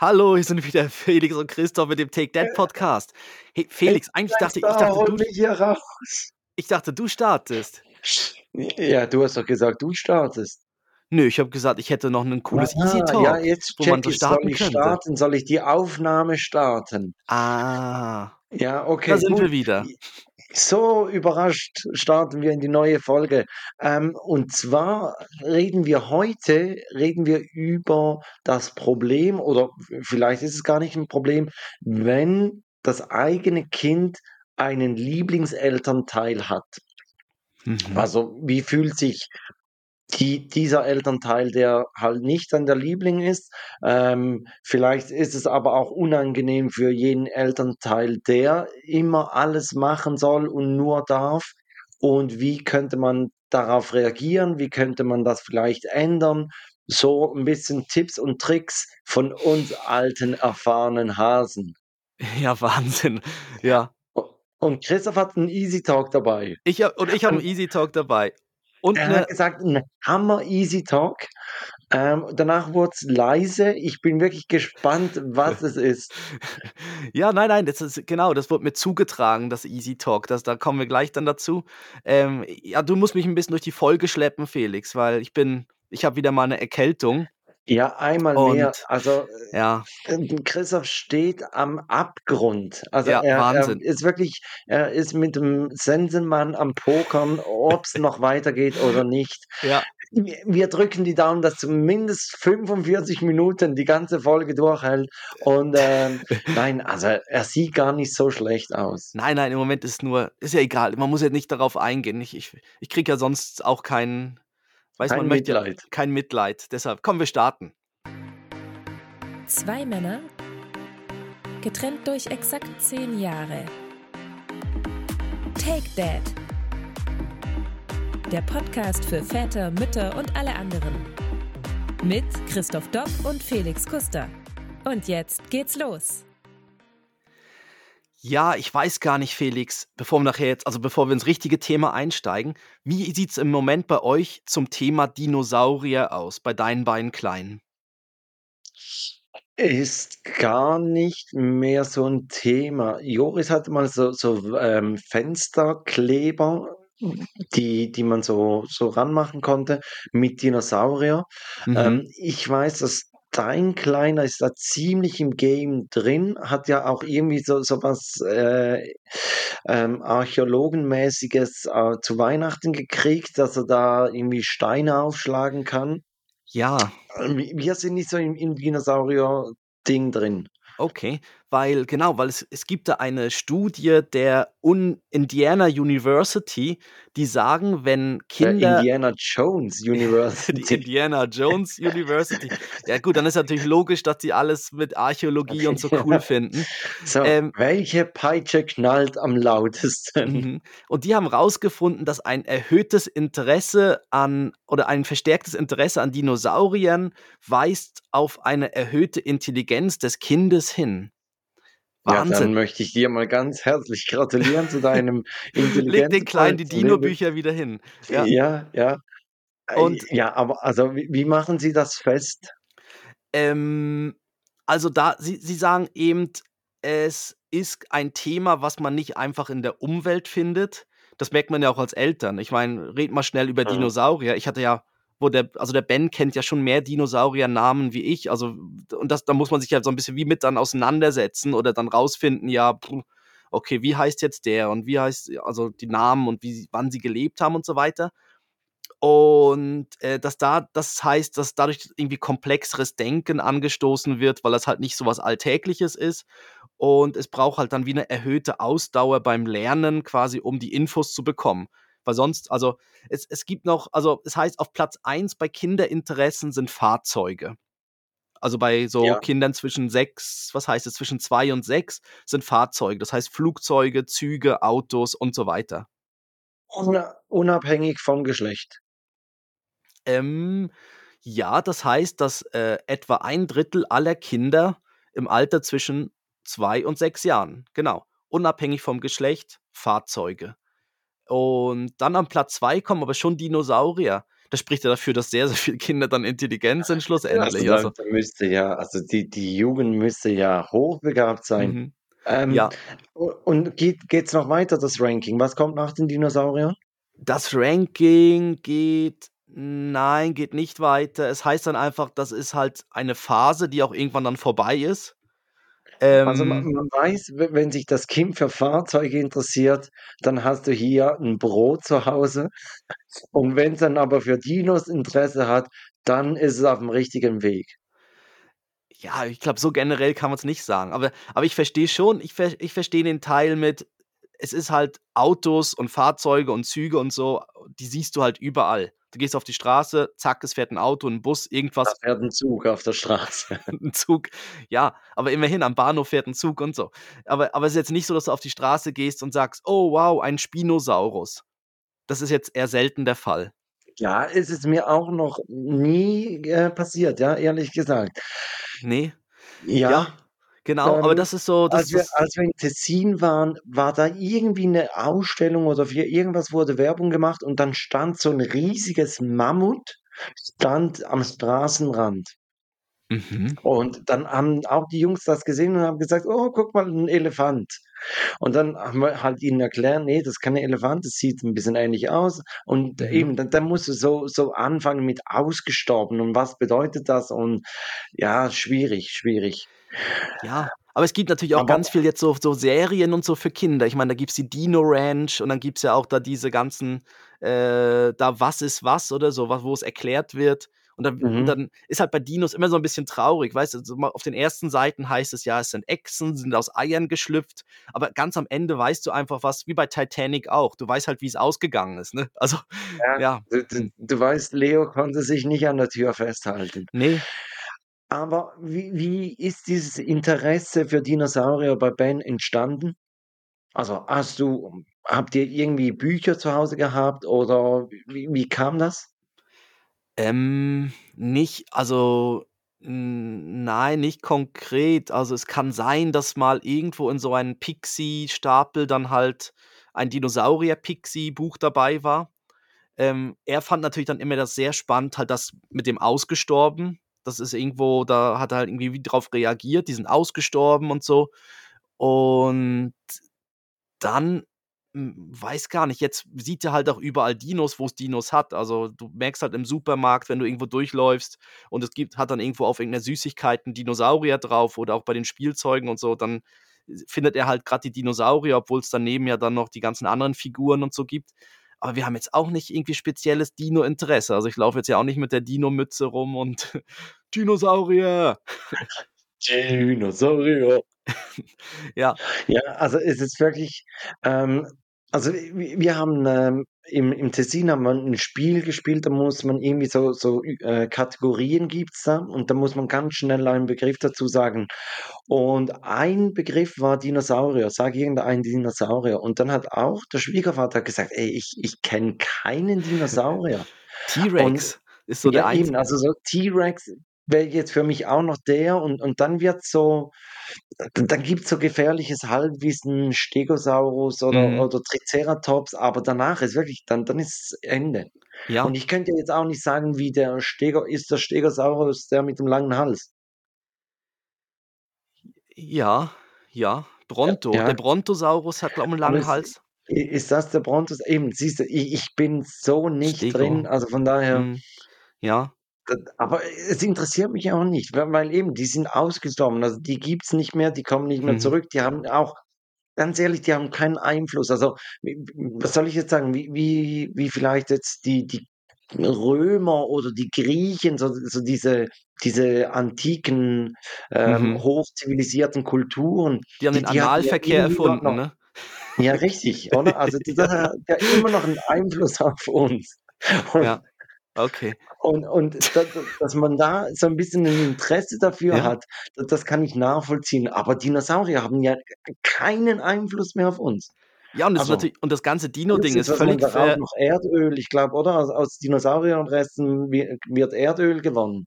Hallo, hier sind wieder Felix und Christoph mit dem Take That Podcast. Hey, Felix, eigentlich dachte ich, ich dachte, du, hier raus. ich dachte, du startest. Ja, du hast doch gesagt, du startest. Nö, ich habe gesagt, ich hätte noch ein cooles Easy Ah, ja, Talk, jetzt wo man so ich. Soll starten ich könnte. starten? Soll ich die Aufnahme starten? Ah, Ja, da okay, sind wir gut. wieder. So überrascht starten wir in die neue Folge. Ähm, und zwar reden wir heute, reden wir über das Problem oder vielleicht ist es gar nicht ein Problem, wenn das eigene Kind einen Lieblingselternteil hat. Mhm. Also, wie fühlt sich die dieser Elternteil, der halt nicht dann der Liebling ist? Ähm, vielleicht ist es aber auch unangenehm für jeden Elternteil, der immer alles machen soll und nur darf. Und wie könnte man darauf reagieren? Wie könnte man das vielleicht ändern? So ein bisschen Tipps und Tricks von uns alten, erfahrenen Hasen. Ja, Wahnsinn. Ja. Und Christoph hat 'n Easy Talk dabei. Ich hab, und ich habe einen Easy Talk dabei. Und er hat gesagt, 'n Hammer Easy Talk. Ähm, danach wurd's leise. Ich bin wirklich gespannt, was es ist. ja, nein, nein, das ist genau, das wurde mir zugetragen, das Easy Talk. Das, da kommen wir gleich dann dazu. Ähm, ja, du musst mich ein bisschen durch die Folge schleppen, Felix, weil ich bin, ich habe wieder mal eine Erkältung Ja, einmal mehr. und Also, ja, äh, Christoph steht am Abgrund. Also, ja, er er Wahnsinn. ist wirklich er ist mit dem Sensenmann am Pokern, ob's noch weitergeht oder nicht. Ja, Wir drücken die Daumen, dass zumindest 45 Minuten die ganze Folge durchhält. Und, ähm, nein, also, er sieht gar nicht so schlecht aus. nein, nein, im Moment ist nur, ist ja egal, man muss ja nicht darauf eingehen. Ich, ich, ich kriege ja sonst auch kein, weiß man Kein möchte ja Mitleid. kein Mitleid. Deshalb, komm, wir starten. Zwei Männer, getrennt durch exakt zehn Jahre. Take Dad. Der Podcast für Väter, Mütter und alle anderen. Mit Christoph Dopp und Felix Kuster. Und jetzt geht's los. Ja, ich weiß gar nicht, Felix, bevor wir nachher jetzt, also bevor wir ins richtige Thema einsteigen, wie sieht es im Moment bei euch zum Thema Dinosaurier aus, bei deinen beiden Kleinen? Ist gar nicht mehr so 'n Thema. Joris hatte mal so so, ähm, Fensterkleber, die die man so so ranmachen konnte mit Dinosaurier. Mhm. Ähm, ich weiß, dass dein Kleiner ist da ziemlich im Game drin, hat ja auch irgendwie so so was, äh, ähm, Archäologenmäßiges, äh, zu Weihnachten gekriegt, dass er da irgendwie Steine aufschlagen kann. Ja, wi wir sind nicht so im im Dinosaurier-Ding drin. okay, weil genau, weil es es gibt da eine Studie der Un Indiana University, die sagen, wenn Der Kinder Indiana Jones die University. Indiana Jones University. Ja gut, dann ist natürlich logisch, dass die alles mit Archäologie und so cool finden. So, Ähm, welche Peitsche knallt am lautesten? Mhm. Und die haben rausgefunden, dass ein erhöhtes Interesse an oder ein verstärktes Interesse an Dinosauriern weist auf eine erhöhte Intelligenz des Kindes hin. Ja, dann Wahnsinn. möchte ich dir mal ganz herzlich gratulieren zu deinem Leg den Kleinen die. Dino-Bücher wieder hin. Ja. Ja, ja. Äh, Und ja, aber also wie wie machen Sie das fest? ähm, also da, sie, sie sagen eben, es ist ein Thema, was man nicht einfach in der Umwelt findet. Das merkt man ja auch als Eltern. Ich meine, red mal schnell über Mhm. Dinosaurier. Ich hatte ja, wo der, also der Ben kennt ja schon mehr Dinosaurier-Namen wie ich. Also, und das, da muss man sich ja so ein bisschen wie mit dann auseinandersetzen oder dann rausfinden, ja, okay, wie heißt jetzt der und wie heißt, also die Namen und wie, wann sie gelebt haben und so weiter. Und äh, dass da, das heißt, dass dadurch irgendwie komplexeres Denken angestoßen wird, weil das halt nicht so was Alltägliches ist. Und es braucht halt dann wie eine erhöhte Ausdauer beim Lernen, quasi, um die Infos zu bekommen. Weil sonst, also es, es gibt noch, also es heißt, auf Platz 1 bei Kinderinteressen sind Fahrzeuge. Also bei so Ja. Kindern zwischen sechs, was heißt es, zwischen zwei und sechs sind Fahrzeuge. Das heißt Flugzeuge, Züge, Autos und so weiter. Una unabhängig vom Geschlecht. Ähm, ja, das heißt, dass äh, etwa ein Drittel aller Kinder im Alter zwischen zwei und sechs Jahren, genau, unabhängig vom Geschlecht, Fahrzeuge. Und dann am Platz zwei kommen aber schon Dinosaurier. das spricht ja dafür, dass sehr, sehr viele Kinder dann intelligent sind schlussendlich. Ja, Also, also, müsste ja, also die, die Jugend müsste ja hochbegabt sein. mhm. Ähm, Ja, und geht es noch weiter, das Ranking? Was kommt nach den Dinosauriern? das Ranking geht, nein, geht nicht weiter. Es heißt dann einfach, das ist halt eine Phase, die auch irgendwann dann vorbei ist. Also man, Ähm, man weiß, we- wenn sich das Kind für Fahrzeuge interessiert, dann hast du hier ein Brot zu Hause. Und wenn es dann aber für Dinos Interesse hat, dann ist es auf dem richtigen Weg. ja, ich glaube, so generell kann man es nicht sagen. Aber, aber ich verstehe schon, ich, ver ich verstehe den Teil mit, es ist halt Autos und Fahrzeuge und Züge und so, die siehst du halt überall. Du gehst auf die Straße, zack, es fährt ein Auto, ein Bus, Da irgendwas, fährt ein Zug auf der Straße. ein Zug. Ja, aber immerhin, am Bahnhof fährt ein Zug und so. Aber, aber es ist jetzt nicht so, dass du auf die Straße gehst und sagst, oh wow, ein Spinosaurus. Das ist jetzt eher selten der Fall. Ja, ist es mir auch noch nie äh, passiert, ja, ehrlich gesagt. Nee, Ja, ja, genau, aber ähm, das ist so, das, als wir, als wir in Tessin waren, war da irgendwie eine Ausstellung oder für irgendwas wurde Werbung gemacht und dann stand so ein riesiges Mammut, stand am Straßenrand. mhm. Und dann haben auch die Jungs das gesehen und haben gesagt, oh, guck mal, ein Elefant. Und dann haben wir halt ihnen erklärt, nee, das ist kein Elefant, das sieht ein bisschen ähnlich aus. Und Mhm. eben, dann, dann musst du so, so anfangen mit ausgestorben und was bedeutet das? Und ja, schwierig, schwierig. Ja, aber es gibt natürlich auch Aber ganz viel jetzt so, so Serien und so für Kinder. Ich meine, da gibt es die Dino Ranch und dann gibt es ja auch da diese ganzen, äh, da was ist was oder so, was, wo es erklärt wird. Und dann, und mhm. dann ist halt bei Dinos immer so ein bisschen traurig, weißt du, so mal auf den ersten Seiten heißt es ja, es sind Echsen, sind aus Eiern geschlüpft, aber ganz am Ende weißt du einfach was, wie bei Titanic auch. Du weißt halt, wie es ausgegangen ist, ne? Also, ja, ja, du, du, du weißt, Leo konnte sich nicht an der Tür festhalten. nee. Aber wie, wie ist dieses Interesse für Dinosaurier bei Ben entstanden? Also hast du, habt ihr irgendwie Bücher zu Hause gehabt oder wie, wie kam das? Ähm, nicht, also, nein, nicht konkret. Also, es kann sein, dass mal irgendwo in so einem Pixie-Stapel dann halt ein Dinosaurier-Pixie-Buch dabei war. Ähm, er fand natürlich dann immer das sehr spannend, halt das mit dem Ausgestorben. Das ist irgendwo da hat er halt irgendwie wie drauf reagiert, die sind ausgestorben und so. Und dann, hm, weiß gar nicht, jetzt sieht er halt auch überall Dinos, wo es Dinos hat. Also, du merkst halt im Supermarkt, wenn du irgendwo durchläufst und es gibt hat dann irgendwo auf irgendeiner Süßigkeit 'n Dinosaurier drauf oder auch bei den Spielzeugen und so, dann findet er halt gerade die Dinosaurier, obwohl es daneben ja dann noch die ganzen anderen Figuren und so gibt. Aber wir haben jetzt auch nicht irgendwie spezielles Dino-Interesse. Also, ich laufe jetzt ja auch nicht mit der Dino-Mütze rum und Dinosaurier. Dinosaurier. Ja. Ja, also es ist wirklich, ähm, also wi wir haben, ähm, im im Tessin haben wir 'n Spiel gespielt, da muss man irgendwie so so äh, Kategorien gibt's da und da muss man ganz schnell einen Begriff dazu sagen. Und ein Begriff war Dinosaurier, sag irgendeinen Dinosaurier. Und dann hat auch der Schwiegervater gesagt: „Ey, ich ich kenne keinen Dinosaurier.“ Und T-Rex ist so der ja, eben, einzige. also so T-Rex wäre jetzt für mich auch noch der und und dann wird's so dann gibt's so gefährliches Halbwissen, Stegosaurus oder Mhm. oder Triceratops, aber danach ist wirklich dann dann ist Ende. Und Ja. ich könnte jetzt auch nicht sagen, wie der Stego ist der Stegosaurus der mit dem langen Hals? Ja, ja, Ja, Bronto. Der ja. Brontosaurus hat, glaube ich, 'n Aber langen ist Hals. ist das der Brontos? Eben, siehst du, ich ich bin so nicht drin, Stego. also von daher Mhm. Ja. Aber es interessiert mich auch nicht, weil weil eben, die sind ausgestorben. Also, die gibt's nicht mehr, die kommen nicht mehr Mhm. zurück. Die haben auch ganz ehrlich, die haben keinen Einfluss. Also, was soll ich jetzt sagen, wie wie wie vielleicht jetzt die die Römer oder die Griechen, so so diese diese antiken, ähm, Mhm. hochzivilisierten Kulturen, Die haben den die ja Analverkehr dort erfunden, noch ne? ja, richtig, oder? Also, die das hat ja immer noch 'n Einfluss auf uns. Und Ja, okay. und und da da dass man da so 'n bisschen 'n Interesse dafür Ja. hat, d das kann ich nachvollziehen. Aber Dinosaurier haben ja keinen Einfluss mehr auf uns. Ja, und das ist Also, natürlich und das ganze Dino-Ding ist dass man völlig ver noch Erdöl ich glaube, oder? Aus aus Dinosaurierresten wi wird Erdöl gewonnen.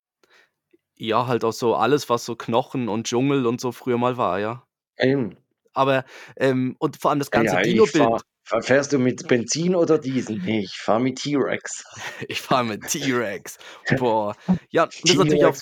Ja, halt auch so alles, was so Knochen und Dschungel und so früher mal war, ja. Eben. Aber, ähm und vor allem das ganze Ja, Dino-Bild fahre Fährst du mit Benzin oder Diesel? Nee, ich fahre mit T-Rex. Ich fahre mit T-Rex. Boah. Ja, das ist natürlich auch,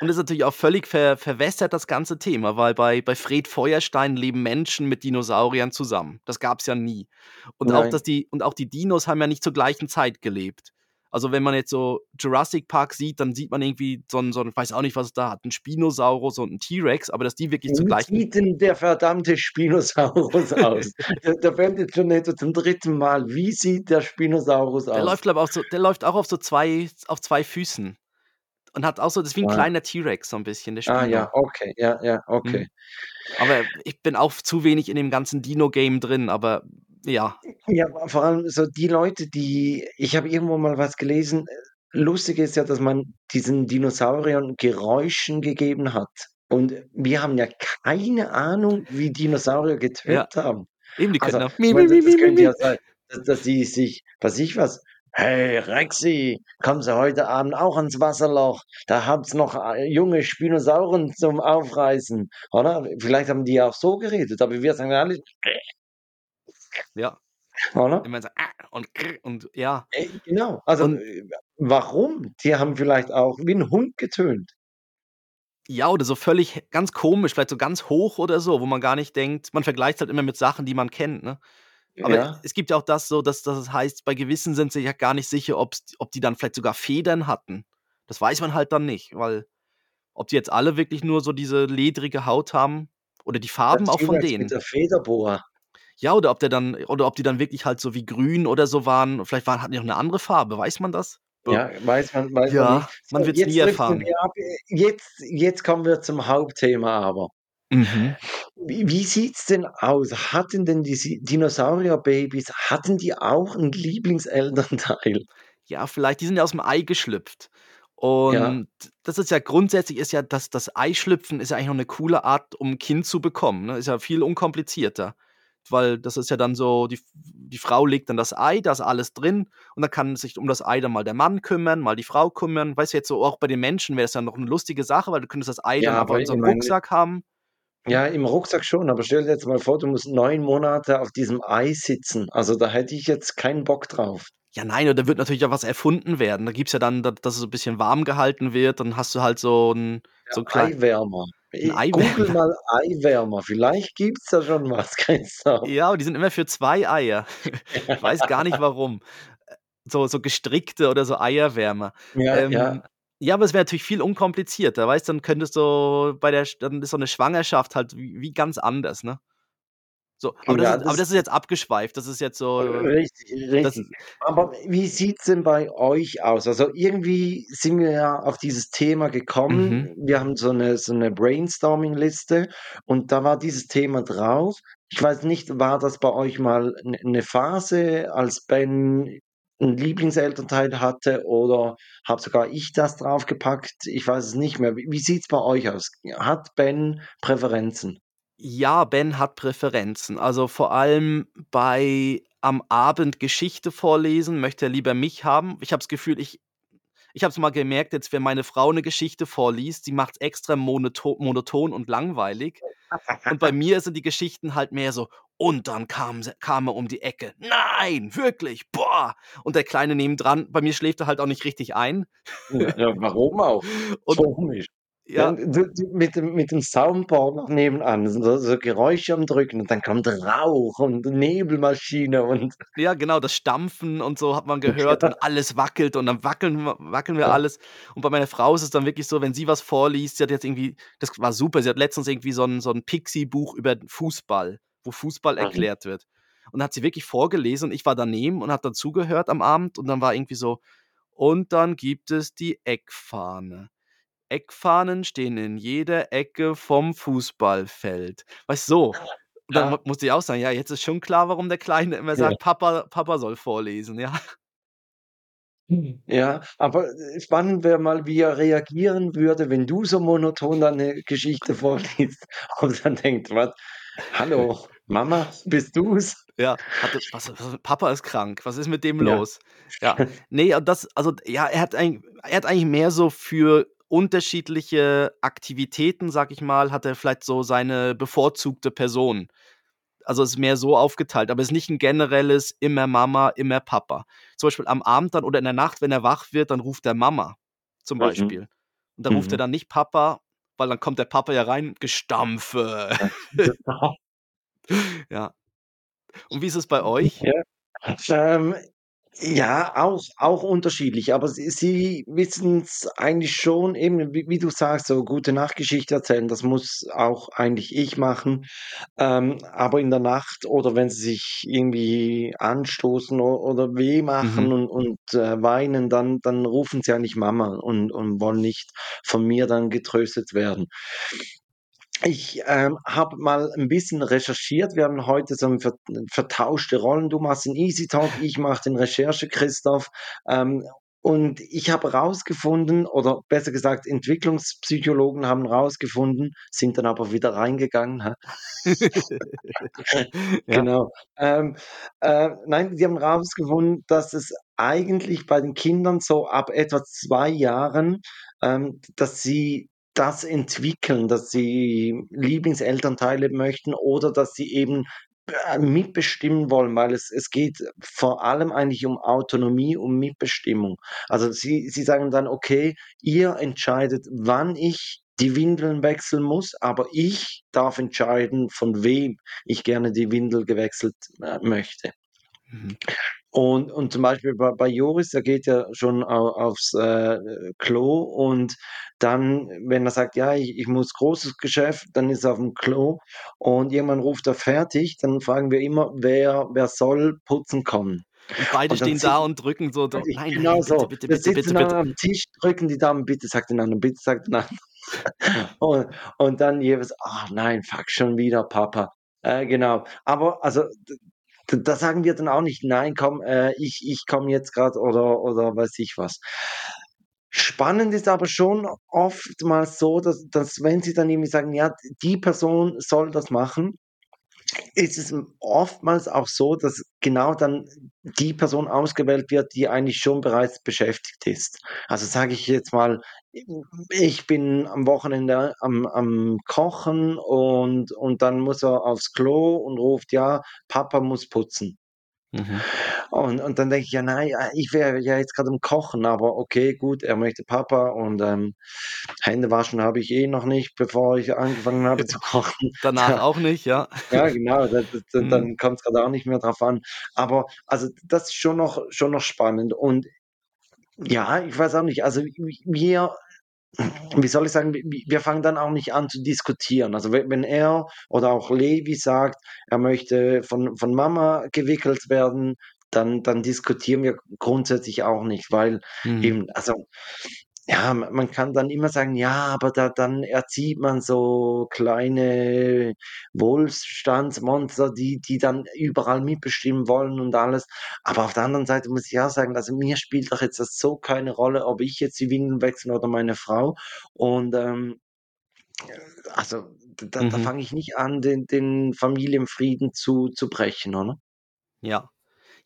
und das ist natürlich auch völlig ver, verwässert, das ganze Thema, weil bei, bei Fred Feuerstein leben Menschen mit Dinosauriern zusammen. Das gab es ja nie. Und auch, dass die, und auch die Dinos haben ja nicht zur gleichen Zeit gelebt. Also wenn man jetzt so Jurassic Park sieht, dann sieht man irgendwie so ein, so ein ich weiß auch nicht, was es da hat, ein Spinosaurus und ein T-Rex, aber dass die wirklich zur Wie sieht denn der verdammte Spinosaurus aus? der, der fällt jetzt schon etwa zum dritten Mal. Wie sieht der Spinosaurus Der aus? läuft, glaube ich, so, der läuft auch auf so zwei, auf zwei Füßen. Und hat auch so, das ist wie ein Ah. kleiner T-Rex, so ein bisschen, der Spino. ah ja, okay, ja, ja, okay. Aber ich bin auch zu wenig in dem ganzen Dino-Game drin, aber ja. Ja, vor allem so die Leute, die ich habe irgendwo mal was gelesen. Lustig ist ja, dass man diesen Dinosauriern Geräuschen gegeben hat. Und wir haben ja keine Ahnung, wie Dinosaurier getönt haben. Eben, die Also, können auch. ich meine, das könnte ja sein, dass, dass die sich, was ich was, hey Rexy, kommen Sie heute Abend auch ans Wasserloch? Da habt's noch äh, junge Spinosauren zum Aufreißen, oder? Vielleicht haben die ja auch so geredet, aber wir sagen alle, Ja, oder? immer so, ah, und, und ja. Äh, Genau. Also Und- äh, warum? Die haben vielleicht auch wie ein Hund getönt. Ja, oder so völlig ganz komisch, vielleicht so ganz hoch oder so, wo man gar nicht denkt, man vergleicht halt immer mit Sachen, die man kennt, ne? Aber ja. es gibt ja auch das so, dass, es heißt, bei gewissen sind sie ja gar nicht sicher, ob die dann vielleicht sogar Federn hatten. Das weiß man halt dann nicht, weil ob die jetzt alle wirklich nur so diese ledrige Haut haben oder die Farben auch von denen. Mit der Federboa. Ja, oder ob der dann, oder ob die dann wirklich halt so wie grün oder so waren. Vielleicht waren, hatten die auch eine andere Farbe, weiß man das? Ja, weiß man, weiß man Ja, nicht. man wird's jetzt nie erfahren. ab. Jetzt, jetzt kommen wir zum Hauptthema aber. Mhm. Wie, wie sieht's denn aus? Hatten denn die Dinosaurier-Babys, hatten die auch einen Lieblingselternteil? Ja, vielleicht, die sind ja aus dem Ei geschlüpft. Und das ist ja grundsätzlich ist ja, dass das Eischlüpfen ist ja eigentlich noch eine coole Art, um ein Kind zu bekommen. Ne? Ist ja viel unkomplizierter. Weil das ist ja dann so, die, die Frau legt dann das Ei, da ist alles drin und dann kann sich um das Ei dann mal der Mann kümmern, mal die Frau kümmern. Weißt du, jetzt so auch bei den Menschen wäre es ja noch eine lustige Sache, weil du könntest das Ei Ja, dann aber in so einem Rucksack haben. Ja, im Rucksack schon, aber stell dir jetzt mal vor, du musst neun Monate auf diesem Ei sitzen. Also da hätte ich jetzt keinen Bock drauf. Ja, nein, da wird natürlich auch was erfunden werden. Da gibt es ja dann, da- dass es so ein bisschen warm gehalten wird, dann hast du halt so ein, so ein Eiwärmer. Ein Eiwärmer. Google mal Eiwärmer. Vielleicht gibt's da schon was, Christoph. Ja, und die sind immer für zwei Eier. Ich weiß gar nicht warum. So, so gestrickte oder so Eierwärmer. Ja, Ähm, ja. ja, aber es wäre natürlich viel unkomplizierter, weißt du, dann könntest du bei der, dann ist so eine Schwangerschaft halt wie, wie ganz anders, ne? So, aber, Ja, das ist, aber das- das ist jetzt abgeschweift, das ist jetzt so, Richtig, das, richtig. Aber wie sieht's denn bei euch aus? Also irgendwie sind wir ja auf dieses Thema gekommen. Mhm. Wir haben so eine, so eine Brainstorming-Liste und da war dieses Thema drauf. Ich weiß nicht, war das bei euch mal eine Phase, als Ben einen Lieblingselternteil hatte oder habe sogar ich das draufgepackt? Ich weiß es nicht mehr. Wie, wie sieht's bei euch aus? Hat Ben Präferenzen? Ja, Ben hat Präferenzen. Also vor allem bei am Abend Geschichte vorlesen möchte er lieber mich haben. Ich habe das Gefühl, ich, ich habe es mal gemerkt, jetzt wenn meine Frau eine Geschichte vorliest, die macht es extra monoton, monoton und langweilig. Und bei mir sind die Geschichten halt mehr so, und dann kam, kam er um die Ecke. Nein, wirklich, boah. Und der Kleine nebendran, bei mir schläft er halt auch nicht richtig ein. Ja, warum auch? Und Komisch. Ja, Dann, mit, dem, mit dem Soundboard noch nebenan, so, so Geräusche am Drücken und dann kommt Rauch und Nebelmaschine und Ja, genau, das Stampfen und so hat man gehört und alles wackelt und dann wackeln, wir- wackeln wir Ja. alles. Und bei meiner Frau ist es dann wirklich so, wenn sie was vorliest, sie hat jetzt irgendwie, das war super, sie hat letztens irgendwie so ein, so ein Pixie-Buch über Fußball, wo Fußball erklärt wird. Und hat sie wirklich vorgelesen und ich war daneben und habe dann zugehört am Abend und dann war irgendwie so, und dann gibt es die Eckfahne. Eckfahnen stehen in jeder Ecke vom Fußballfeld. Weißt du, so. Und dann Ja. musste ich auch sagen, ja, jetzt ist schon klar, warum der Kleine immer Ja. sagt, Papa, Papa soll vorlesen, ja. ja, aber äh, spannend wäre mal, wie er reagieren würde, wenn du so monoton deine Geschichte vorliest und dann denkt, was, hallo, Mama, bist du's? Ja, hatte, was, was, Papa ist krank, was ist mit dem Ja. los? Ja, nee, das, also, ja, er hat, eigentlich, er hat eigentlich mehr so für unterschiedliche Aktivitäten, sag ich mal, hat er vielleicht so seine bevorzugte Person. also es ist mehr so aufgeteilt, aber es ist nicht ein generelles immer Mama, immer Papa. Zum Beispiel am Abend dann oder in der Nacht, wenn er wach wird, dann ruft er Mama zum Mhm. Beispiel. Und da ruft er Mhm. dann nicht Papa, weil dann kommt der Papa ja rein, Gestampfe. Ja. Und wie ist es bei euch? Ja. Ähm, ja, auch auch unterschiedlich, aber sie sie wissen's eigentlich schon eben, wie wie du sagst, so Gute-Nacht-Geschichte erzählen, das muss auch eigentlich ich machen. Ähm, aber in der Nacht oder wenn sie sich irgendwie anstoßen o oder weh machen Mhm. und und, äh, weinen, dann dann rufen sie eigentlich Mama und und wollen nicht von mir dann getröstet werden. Ich, ähm, habe mal 'n bisschen recherchiert. Wir haben heute so 'n ver vertauschte Rollen. Du machst den Easy Talk, ich mache den Recherche-Christoph. Ähm, und ich habe rausgefunden oder besser gesagt, Entwicklungspsychologen haben rausgefunden, sind dann aber wieder reingegangen, hä? Ja. Genau. Ähm, äh, nein, die haben rausgefunden, dass es eigentlich bei den Kindern so ab etwa 2 Jahren, ähm, dass sie das entwickeln, dass sie Lieblingselternteile möchten oder dass sie eben, äh, mitbestimmen wollen, weil es es geht vor allem eigentlich um Autonomie, um Mitbestimmung. Also, sie sie sagen dann: „Okay, ihr entscheidet, wann ich die Windeln wechseln muss, aber ich darf entscheiden, von wem ich gerne die Windel gewechselt, äh, möchte.“ Mhm. Und und zum Beispiel bei bei Joris, der geht ja schon au aufs, äh, Klo und dann, wenn er sagt: „Ja, ich ich muss großes Geschäft“, dann ist er aufm Klo und irgendwann ruft er fertig, dann fragen wir immer, wer wer soll putzen kommen. Und beide Und stehen da und drücken so so: „Nein, genau nein, bitte, so. bitte, bitte, bitte, sitzen dann bitte.“ am Tisch, drücken die Daumen: „Bitte sag den anderen, bitte sag den anderen.“ Und und dann jeweils: „Ah nein, fuck, schon wieder Papa.“ Äh, genau. Aber also, da sagen wir dann auch nicht: „Nein, komm, äh, ich ich komme jetzt grad“ oder oder weiß ich was. Spannend ist aber schon oftmals so, dass dass wenn sie dann irgendwie sagen: „Ja, die Person soll das machen“, ist es oftmals auch so, dass genau dann die Person ausgewählt wird, die eigentlich schon bereits beschäftigt ist. Also, sage ich jetzt mal, ich bin am Wochenende am am Kochen und und dann muss er aufs Klo und ruft: „Ja, Papa muss putzen.“ Mhm. Und und dann denke ich: „Ja, nein, ich wäre ja jetzt grad am Kochen, aber okay, gut, er möchte Papa und, ähm, Hände waschen habe ich eh noch nicht, bevor ich angefangen habe zu kochen.“ Danach Ja. auch nicht, ja. Ja, genau, da da Mhm. dann kommt's grad auch nicht mehr drauf an. Aber also, das ist schon noch schon noch spannend und ja, ich weiß auch nicht, also, wir wie soll ich sagen, wi wi wir fangen dann auch nicht an zu diskutieren. Also, we wenn er oder auch Levi sagt, er möchte von von Mama gewickelt werden, dann dann diskutieren wir grundsätzlich auch nicht, weil Mhm. eben also, ja, ma man kann dann immer sagen: „Ja, aber da dann erzieht man so kleine Wohlstandsmonster, die die dann überall mitbestimmen wollen und alles.“ Aber auf der anderen Seite muss ich auch sagen, also, mir spielt doch jetzt das so keine Rolle, ob ich jetzt die Windeln wechsle oder meine Frau. Und, ähm, also, da da Mhm. fange ich nicht an, den den Familienfrieden zu zu brechen, oder? Ja.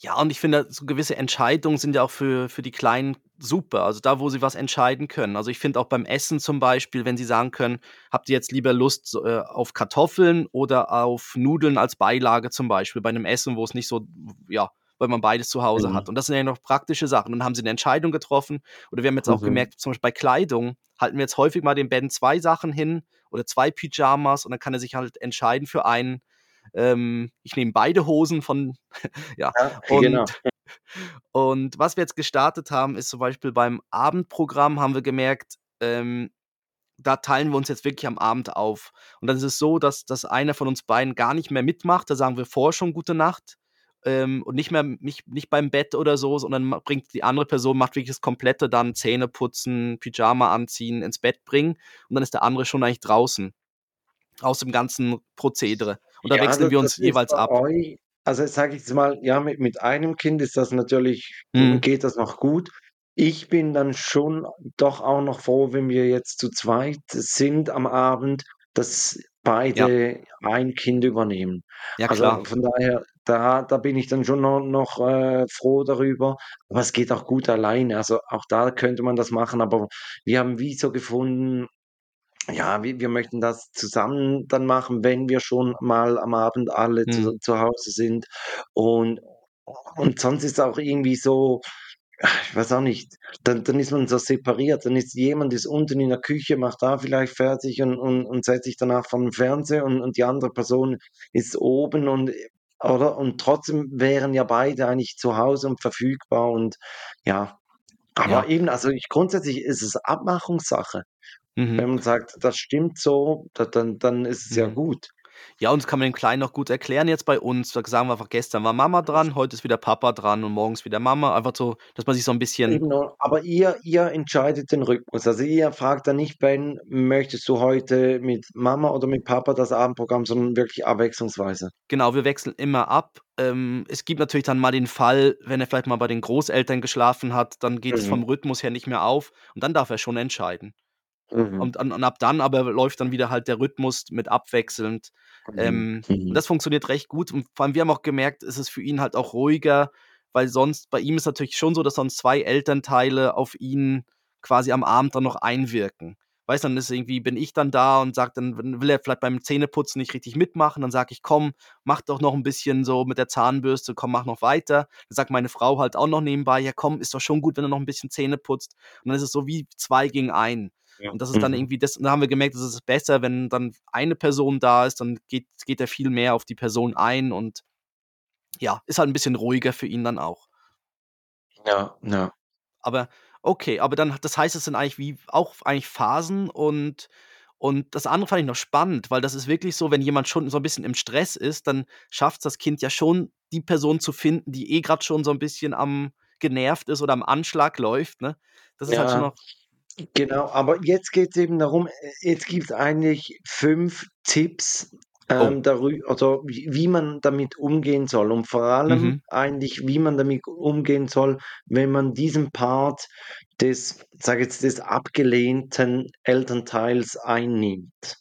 Ja, und ich finde, so gewisse Entscheidungen sind ja auch für für die Kleinen super, also da, wo sie was entscheiden können. Also, ich finde auch beim Essen zum Beispiel, wenn sie sagen können: „Habt ihr jetzt lieber Lust äh, auf Kartoffeln oder auf Nudeln als Beilage?“ Zum Beispiel bei 'nem Essen, wo es nicht so ja, weil man beides zu Hause hat. Mhm. Und das sind ja noch praktische Sachen. Dann haben sie 'ne Entscheidung getroffen. Oder wir haben jetzt auch Mhm. gemerkt, zum Beispiel bei Kleidung halten wir jetzt häufig mal dem Ben 2 Sachen hin oder 2 Pyjamas und dann kann er sich halt entscheiden für einen. Ähm, ich nehme beide Hosen von ja. Ja, genau. Und und was wir jetzt gestartet haben, ist zum Beispiel beim Abendprogramm haben wir gemerkt, ähm, da teilen wir uns jetzt wirklich am Abend auf. Und dann ist es so, dass dass einer von uns beiden gar nicht mehr mitmacht. Da sagen wir vorher schon gute Nacht, ähm, und nicht mehr nicht nicht beim Bett oder so, sondern bringt die andere Person macht wirklich das Komplette dann Zähneputzen, Pyjama anziehen, ins Bett bringen und dann ist der andere schon eigentlich draußen aus dem ganzen Prozedere. Und da Ja, wechseln das wir uns jeweils ab. euch also, sage ich jetzt mal, ja, mit mit einem Kind ist das natürlich hm, geht das noch gut. Ich bin dann schon doch auch noch froh, wenn wir jetzt zu zweit sind am Abend, dass Ja. beide ein Kind übernehmen. Ja, Also, klar. von daher, da da bin ich dann schon no noch, äh, froh darüber. Aber es geht auch gut alleine. Also, auch da könnte man das machen, aber wir haben wie so gefunden ja, wir wir möchten das zusammen dann machen, wenn wir schon mal am Abend alle Mhm. zu zu Hause sind. Und und sonst ist auch irgendwie so ich weiß auch nicht, dann dann ist man so separiert. Dann ist jemand ist unten in der Küche, macht da vielleicht fertig und und und setzt sich danach vor den Fernseher und und die andere Person ist oben und oder? Und trotzdem wären ja beide eigentlich zu Hause und verfügbar und ja. Aber Ja. eben, also ich grundsätzlich ist es Abmachungssache. Mhm. Wenn man sagt, das stimmt so, da dann dann ist es ja Mhm. gut. Ja, und das kann man den Kleinen auch gut erklären jetzt bei uns. Da sagen wir einfach, gestern war Mama dran, heute ist wieder Papa dran und morgen ist wieder Mama. Einfach so, dass man sich so 'n bisschen o aber ihr ihr entscheidet den Rhythmus. Also, ihr fragt dann nicht Ben: „Möchtest du heute mit Mama oder mit Papa das Abendprogramm?“, sondern wirklich abwechslungsweise. Genau, wir wechseln immer ab. Ähm, es gibt natürlich dann mal den Fall, wenn er vielleicht mal bei den Großeltern geschlafen hat, dann geht es vom Mhm. Rhythmus her nicht mehr auf und dann darf er schon entscheiden. Mhm. Und und und ab dann aber läuft dann wieder halt der Rhythmus mit abwechselnd. Mhm. Ähm, und Mhm. das funktioniert recht gut und vor allem wir haben auch gemerkt, es ist für ihn halt auch ruhiger, weil sonst bei ihm ist natürlich schon so, dass sonst 2 Elternteile auf ihn quasi am Abend dann noch einwirken. Weißt du, dann ist irgendwie bin ich dann da und sage dann will er vielleicht beim Zähneputzen nicht richtig mitmachen, dann sage ich: „Komm, mach doch noch 'n bisschen so mit der Zahnbürste, komm, mach noch weiter.“ Dann sagt meine Frau halt auch noch nebenbei: „Ja komm, ist doch schon gut, wenn du noch 'n bisschen Zähne putzt.“ Und dann ist es so wie 2 gegen 1. Ja. Und das ist dann Mhm. irgendwie das da haben wir gemerkt, es ist besser, wenn dann eine Person da ist, dann geht geht er viel mehr auf die Person ein und ja, ist halt 'n bisschen ruhiger für ihn dann auch. Ja, ja. Aber okay, aber dann das heißt, es sind eigentlich wie auch eigentlich Phasen und und das andere fand ich noch spannend, weil das ist wirklich so, wenn jemand schon so 'n bisschen im Stress ist, dann schafft's das Kind ja schon, die Person zu finden, die eh grad schon so 'n bisschen am genervt ist oder am Anschlag läuft, ne? Das ist halt schon Ja, noch genau. Aber jetzt geht's eben darum, äh, jetzt gibt's eigentlich 5 Tipps, Oh. ähm, darü oder wie wie man damit umgehen soll und vor allem Mhm. eigentlich, wie man damit umgehen soll, wenn man diesen Part des, sage jetzt, des abgelehnten Elternteils einnimmt.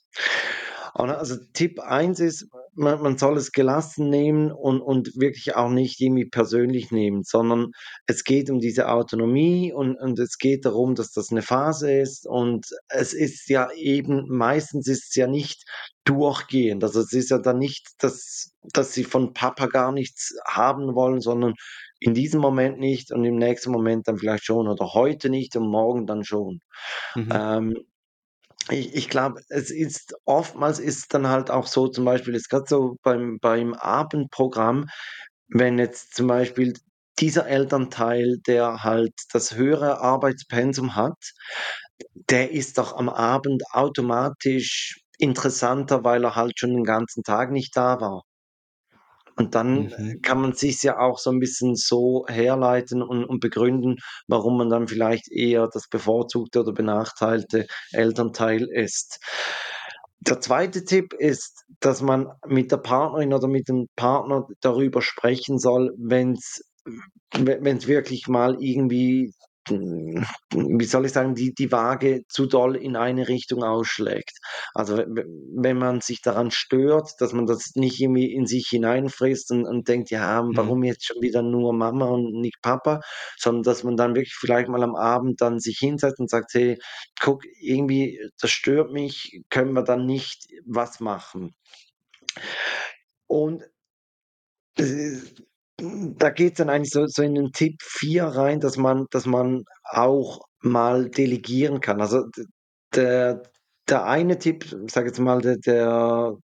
Und also Tipp 1 ist, man man soll es gelassen nehmen und und wirklich auch nicht irgendwie persönlich nehmen, sondern es geht um diese Autonomie und und es geht darum, dass das 'ne Phase ist und es ist ja eben meistens ist's ja nicht durchgehend. Also, es ist ja dann nicht, dass dass sie von Papa gar nichts haben wollen, sondern in diesem Moment nicht und im nächsten Moment dann vielleicht schon oder heute nicht und morgen dann schon. Mhm. Ähm, ich ich glaube, es ist oftmals ist dann halt auch so, zum Beispiel jetzt grad so beim beim Abendprogramm, wenn jetzt zum Beispiel dieser Elternteil, der halt das höhere Arbeitspensum hat, der ist doch am Abend automatisch interessanter, weil er halt schon den ganzen Tag nicht da war. Und dann, Mhm. kann man sich's ja auch so 'n bisschen so herleiten und und begründen, warum man dann vielleicht eher das bevorzugte oder benachteilte Elternteil ist. Der 2. Tipp ist, dass man mit der Partnerin oder mit dem Partner darüber sprechen soll, wenn's we wenn's wirklich mal irgendwie, wie soll ich sagen, die die Waage zu doll in eine Richtung ausschlägt. Also, we we wenn man sich daran stört, dass man das nicht irgendwie in sich hineinfrisst und und denkt: „Ja, Mhm. warum jetzt schon wieder nur Mama und nicht Papa?“ Sondern dass man dann wirklich vielleicht mal am Abend dann sich hinsetzt und sagt: „Hey, guck, irgendwie, das stört mich, können wir dann nicht was machen?“ Und da geht's dann eigentlich so so in den Tipp 4 rein, dass man dass man auch mal delegieren kann. Also, der der eine Tipp, ich sage jetzt mal, der der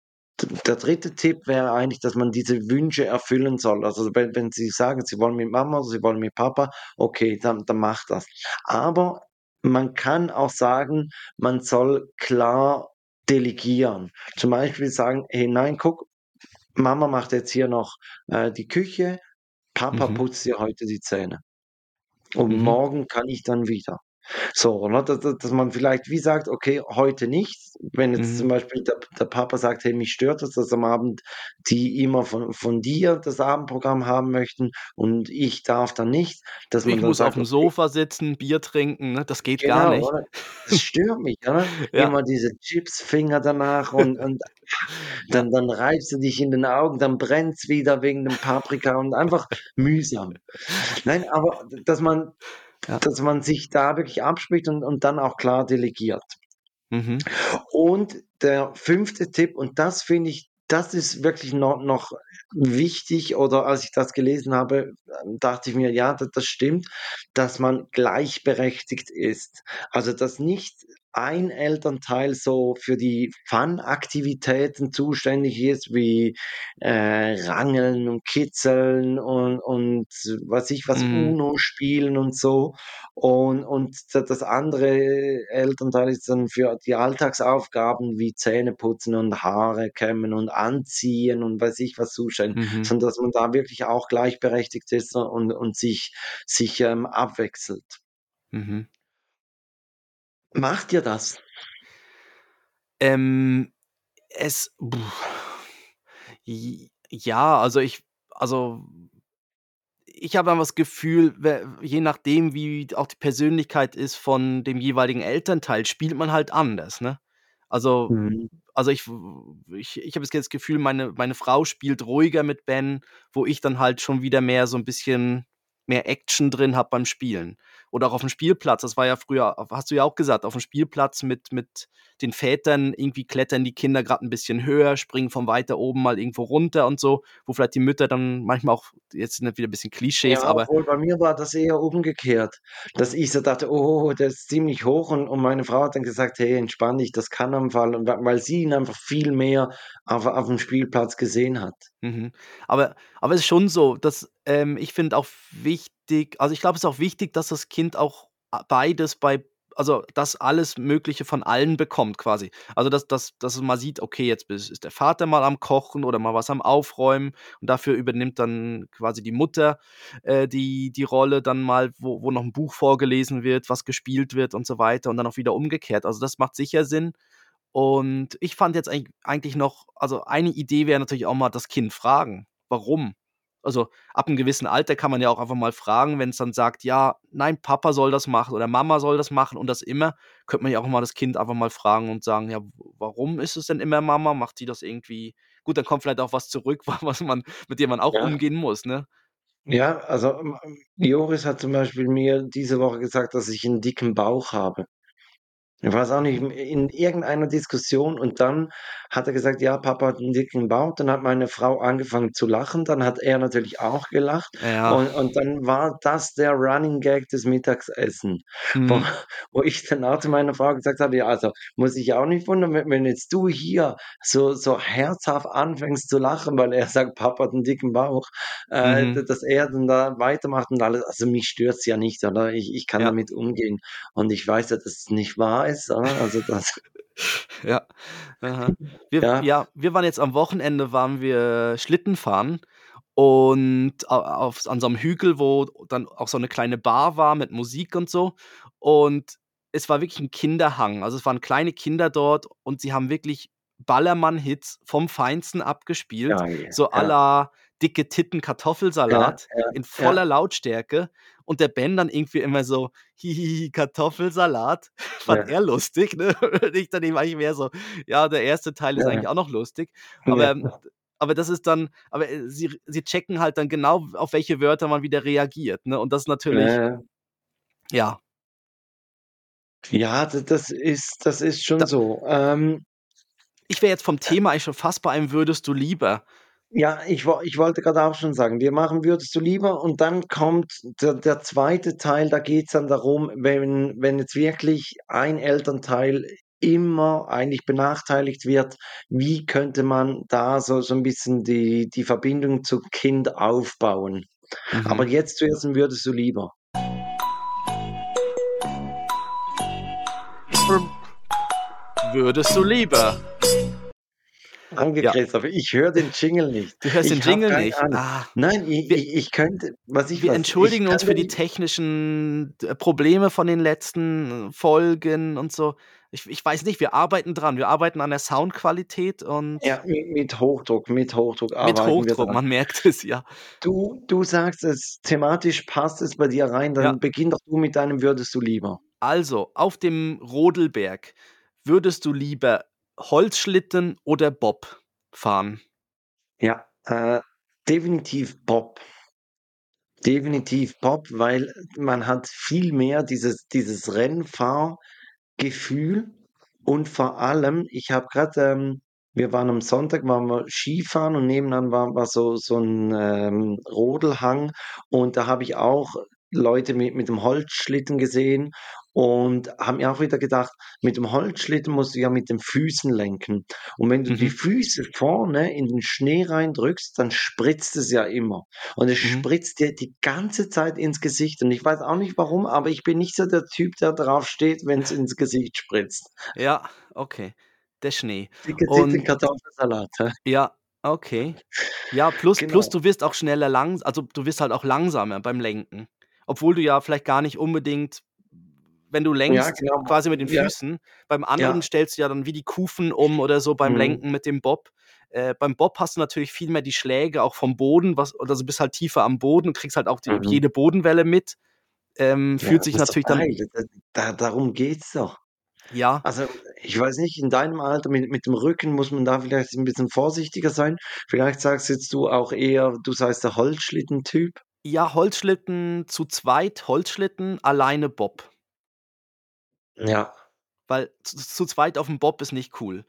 der 3. Tipp wäre eigentlich, dass man diese Wünsche erfüllen soll. Also, wenn wenn Sie sagen, Sie wollen mit Mama oder Sie wollen mit Papa, okay, dann dann macht das. Aber man kann auch sagen, man soll klar delegieren. Zum Beispiel sagen: „Hey, nein, guck, Mama macht jetzt hier noch, äh, die Küche, Papa Mhm. putzt dir heute die Zähne. Und Mhm. morgen kann ich dann wieder.“ So, ne, da da dass man vielleicht wie sagt: „Okay, heute nicht.“ Wenn jetzt Mhm. zum Beispiel der der Papa sagt: „Hey, mich stört das, dass am Abend die immer von von dir das Abendprogramm haben möchten und ich darf dann nicht.“ Dass man Ich muss sagt: aufm „Okay“ Sofa sitzen, Bier trinken, ne? Das geht gar Genau, nicht. oder? Das stört mich, oder? Ja. Immer diese Chipsfinger danach und und dann dann reibst du dich in den Augen, dann brennt's wieder wegen dem Paprika und einfach mühsam. Nein, aber dass man Ja. dass man sich da wirklich abspricht und und dann auch klar delegiert. Mhm. Und der fünfte Tipp, und das finde ich das ist wirklich noch noch wichtig oder als ich das gelesen habe, ähm, dachte ich mir: „Ja, d das stimmt“, dass man gleichberechtigt ist. Also, dass nicht ein Elternteil so für die Fun-Aktivitäten zuständig ist, wie, äh, Rangeln und Kitzeln und und weiß ich was, Mhm. Uno spielen und so. Und und da das andere Elternteil ist dann für die Alltagsaufgaben wie Zähneputzen und Haare kämmen und Anziehen und weiß ich was zuständig, Mhm. sondern dass man da wirklich auch gleichberechtigt ist und und sich sich, ähm, abwechselt. Mhm. Macht ihr das? Ähm, es ja, also ich also ich habe einfach das Gefühl, je nachdem, wie auch die Persönlichkeit ist von dem jeweiligen Elternteil, spielt man halt anders, ne? Also Mhm. also ich ich ich habe jetzt das Gefühl, meine meine Frau spielt ruhiger mit Ben, wo ich dann halt schon wieder mehr so 'n bisschen mehr Action drin habe beim Spielen. Oder auch aufm Spielplatz, das war ja früher hast du ja auch gesagt, aufm Spielplatz mit mit den Vätern irgendwie klettern die Kinder grad 'n bisschen höher, springen von weiter oben mal irgendwo runter und so, wo vielleicht die Mütter dann manchmal auch jetzt sind das wieder 'n bisschen Klischees, Ja, aber obwohl bei mir war das eher umgekehrt, dass ich so dachte: „Oh, der ist ziemlich hoch“ und und meine Frau hat dann gesagt: „Hey, entspann dich, das kann am Fall“ und wa weil sie ihn einfach viel mehr auf aufm Spielplatz gesehen hat. Mhm. Aber aber es ist schon so, dass, ähm ich finde auch wichtig also, ich glaube, es ist auch wichtig, dass das Kind auch a beides bei also, dass alles Mögliche von allen bekommt quasi. Also, dass dass dass mal sieht, okay, jetzt ist der Vater mal am Kochen oder mal was am Aufräumen und dafür übernimmt dann quasi die Mutter, äh, die die Rolle dann mal, wo wo noch 'n Buch vorgelesen wird, was gespielt wird und so weiter und dann auch wieder umgekehrt. Also, das macht sicher Sinn. Und ich fand jetzt eigentlich noch also, eine Idee wäre natürlich auch mal das Kind fragen: „Warum?“ Also, ab 'nem gewissen Alter kann man ja auch einfach mal fragen, wenn's dann sagt: „Ja, nein, Papa soll das machen oder Mama soll das machen und das immer“, könnte man ja auch mal das Kind einfach mal fragen und sagen: „Ja, warum ist es denn immer Mama? Macht sie das irgendwie“ gut, dann kommt vielleicht auch was zurück, wa was man mit dem man auch Ja. umgehen muss, ne? Ja, also, ähm, Joris hat zum Beispiel mir diese Woche gesagt, dass ich 'n dicken Bauch habe. Ich weiß auch nicht, in in irgendeiner Diskussion und dann hat er gesagt: „Ja, Papa hat 'n dicken Bauch.“ Dann hat meine Frau angefangen zu lachen, dann hat er natürlich auch gelacht Ja. und und dann war das der Running Gag des Mittagessen, wo Mhm. wo ich dann auch zu meiner Frau gesagt habe: „Ja, also, muss dich auch nicht wundern, wenn jetzt du hier so so herzhaft anfängst zu lachen, weil er sagt, Papa hat 'n dicken Bauch, äh, Mhm. dass er dann da weitermacht und alles.“ Also, mich stört's ja nicht, oder? Ich ich kann Ja. damit umgehen und ich weiß ja, dass es nicht wahr ist, oder? Also, das Ja. Wir Ja. ja, wir waren jetzt am Wochenende waren wir Schlittenfahren und a auf an so 'nem Hügel, wo dann auch so 'ne kleine Bar war mit Musik und so. Und es war wirklich 'n Kinderhang. Also, es waren kleine Kinder dort und sie haben wirklich Ballermann-Hits vom Feinsten abgespielt, Geil, so à ja. la „Dicke Titten Ja, Kartoffelsalat“ ja, in voller ja. Lautstärke und der Ben dann irgendwie immer so: „Hi, hi, hi, Kartoffelsalat.“ Fand Ja. er lustig, ne? Und ich dann eben eigentlich mehr so: „Ja, der 1. Teil ist Ja. eigentlich auch noch lustig.“ Aber, Ja. ähm aber das ist dann aber, äh, sie sie checken halt dann genau, auf welche Wörter man wieder reagiert, ne? Und das ist natürlich ja. ja. Ja, das ist das ist schon Da so. Ähm Ich wäre jetzt vom Äh Thema eigentlich schon fast bei einem „Würdest du lieber?“ Ja, ich wo ich wollte grad auch schon sagen, wir machen „Würdest du lieber?“ und dann kommt der der 2. Teil, da geht's dann darum, wenn wenn jetzt wirklich ein Elternteil immer eigentlich benachteiligt wird, wie könnte man da so so 'n bisschen die die Verbindung zum Kind aufbauen? Aber Mhm. jetzt zuerst „Würdest du lieber?“ Ähm, würdest du lieber? Danke, Ja. Christoph. Ich höre den Jingle nicht. Du hörst den Ich habe Jingle nicht? Ah. Nein, i Wir ich könnte weiß ich wir was, ich entschuldigen kann uns für die den technischen d Probleme von den letzten Folgen und so. Ich ich weiß nicht, wir arbeiten dran. Wir arbeiten an der Soundqualität und Ja, mi mit Hochdruck mit Hochdruck Mit arbeiten wir Hochdruck, man merkt es, ja. Du du sagst es, thematisch passt es bei dir rein, Ja. dann beginn doch du mit deinem „Würdest du lieber?“ Also, auf dem Rodelberg, würdest du lieber Holzschlitten oder Bob fahren? Ja, äh, definitiv Bob. Definitiv Bob, weil man hat viel mehr dieses dieses Rennfahrgefühl. Und vor allem, ich habe gerade, ähm wir waren am Sonntag waren wir Skifahren und nebenan war war so so 'n, ähm, Rodelhang und da habe ich auch Leute mit mit dem Holzschlitten gesehen und habe mir auch wieder gedacht, mit dem Holzschlitten musst du ja mit den Füßen lenken. Und wenn du die Mhm. Füße vorne in den Schnee reindrückst, dann spritzt es ja immer. Und es Mhm. spritzt dir die ganze Zeit ins Gesicht. Und ich weiß auch nicht warum, aber ich bin nicht so der Typ, der drauf steht, wenn's ins Gesicht spritzt. Ja, okay. Der Schnee. Dicke Und Kartoffelsalat? Ja, okay. Ja, plus plus Genau. du wirst auch schneller langs also, du wirst halt auch langsamer beim Lenken. Obwohl du ja vielleicht gar nicht unbedingt wenn du Ja, lenkst, genau. quasi mit den Ja. Füßen, beim anderen Ja. stellst du ja dann wie die Kufen um oder so beim Mhm. Lenken mit dem Bob. Äh, beim Bob hast du natürlich viel mehr die Schläge auch vom Boden, was oder du bist halt tiefer am Boden und kriegst halt auch die Mhm. jede Bodenwelle mit. Ähm, Ja, fühlt sich natürlich dann. Da da darum geht's doch. Ja. Also, ich weiß nicht, in deinem Alter mit mit dem Rücken muss man da vielleicht 'n bisschen vorsichtiger sein. Vielleicht sagst jetzt du auch eher, du seist der Holzschlitten-Typ? Ja, Holzschlitten zu zweit Holzschlitten, alleine Bob. Ja. Weil z zu zweit aufm Bob ist nicht cool.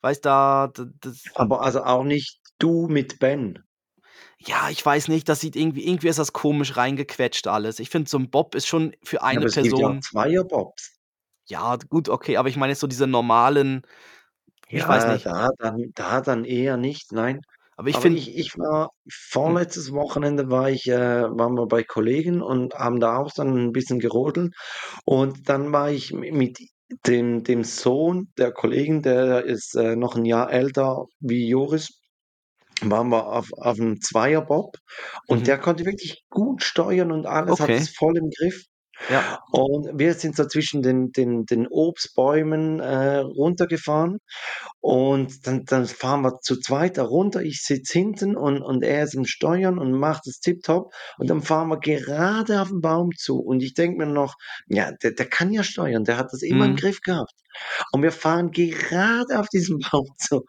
Weißt, da das Aber also auch nicht du mit Ben? Ja, ich weiß nicht, das sieht irgendwie irgendwie ist das komisch reingequetscht alles. Ich finde, so 'n Bob ist schon für Ja, eine aber es gibt ja Person Zweier-Bobs. Ja, gut, okay, aber ich meine jetzt so diese normalen ich weiß Ja, nicht. da dann da dann eher nicht, nein. Aber ich finde ich ich war Hm. vorletztes Wochenende war ich äh, waren wir bei Kollegen und haben da auch dann 'n bisschen gerodelt. Und dann war ich mi mit dem dem Sohn der Kollegen, der ist, äh, noch 'n Jahr älter wie Joris, waren wir auf auf'm Zweier-Bob und Mhm. der konnte wirklich gut steuern und alles, hat es Okay. voll im Griff. Ja. Und wir sind so zwischen den den den Obstbäumen, äh, runtergefahren und dann dann fahren wir zu zweit da runter. Ich sitze hinten und und er ist am Steuern und macht es tipptopp. Und dann fahren wir gerade auf 'n Baum zu und ich denke mir noch: „Ja, der der kann ja steuern, der hat das immer im Mhm. Griff gehabt.“ Und wir fahren gerade auf diesen Baum zu.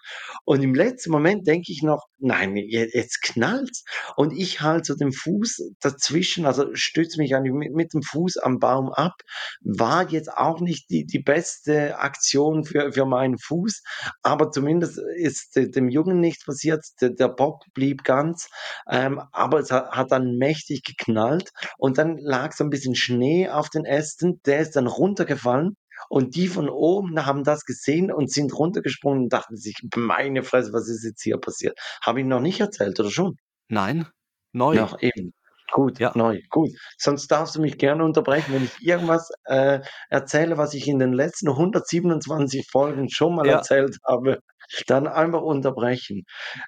Und im letzten Moment denke ich noch: „Nein, je jetzt knallt's.“ Und ich halte so den Fuß dazwischen, also stütze mich eigentlich mi mit dem Fuß am Baum ab. War jetzt auch nicht die die beste Aktion für für meinen Fuß, aber zumindest ist de dem Jungen nichts passiert. Der der Bob blieb ganz, ähm, aber es ha hat dann mächtig geknallt und dann lag so 'n bisschen Schnee auf den Ästen. Der ist dann runtergefallen und die von oben haben das gesehen und sind runtergesprungen und dachten sich: „Meine Fresse, was ist jetzt hier passiert?“ Habe ich noch nicht erzählt oder schon? Nein, neu. Noch eben. Gut, Ja. neu, gut. Sonst darfst du mich gerne unterbrechen, wenn ich irgendwas, äh, erzähle, was ich in den letzten 127 Folgen schon mal Ja. erzählt habe, dann einfach unterbrechen.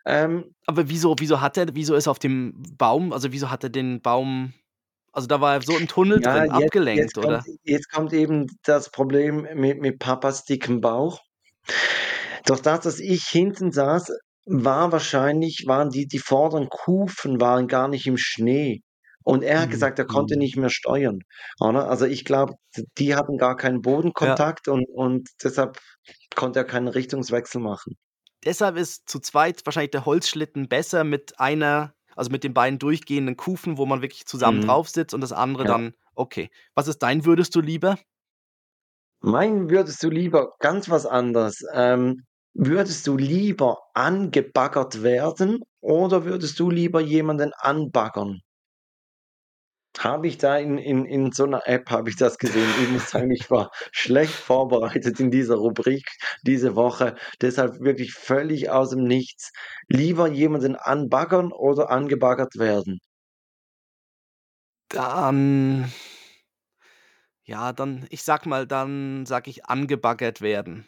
Ähm Aber wieso wieso hat er wieso ist auf dem Baum also, wieso hat er den Baum also, da war ja so im Tunnel Ja, drin, jetzt abgelenkt, jetzt kommt oder? jetzt kommt eben das Problem mit mit Papas dickem Bauch. Durch das, dass ich hinten saß, war wahrscheinlich waren die die vorderen Kufen waren gar nicht im Schnee. Und er hat gesagt, er konnte Mhm. nicht mehr steuern, oder? Also, ich glaube, die hatten gar keinen Ja. Bodenkontakt und und deshalb konnte er keinen Richtungswechsel machen. Deshalb ist zu zweit wahrscheinlich der Holzschlitten besser mit einer also, mit den beiden durchgehenden Kufen, wo man wirklich zusammen Mhm. drauf sitzt und das andere Ja. dann okay. Was ist dein würdest du lieber? Meinen würdest du lieber ganz was anderes. Ähm, würdest du lieber angebaggert werden oder würdest du lieber jemanden anbaggern? Habe ich da in in in so 'ner App habe ich das gesehen. Ich muss sagen, ich war schlecht vorbereitet in dieser Rubrik diese Woche, deshalb wirklich völlig aus dem Nichts. Lieber jemanden anbaggern oder angebaggert werden? Dann ja, dann ich sage mal, dann sage ich angebaggert werden.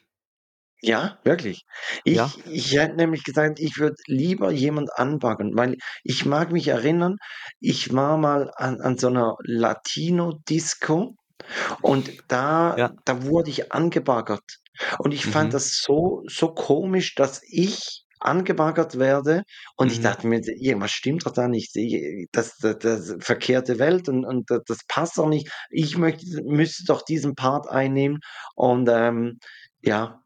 Ja, wirklich? Ja. Ich ich hätte nämlich gesagt, ich würde lieber jemand anbaggern, weil ich mag mich erinnern, ich war mal an an so 'ner Latino-Disco und da Ja. da wurde ich angebaggert. Und ich fand Mhm. das so so komisch, dass ich angebaggert werde und ich Mhm. dachte mir: „Irgendwas stimmt doch da nicht. Das da das verkehrte Welt und und da das passt doch nicht. Ich möchte müsste doch diesen Part einnehmen.“ Und, ähm, ja.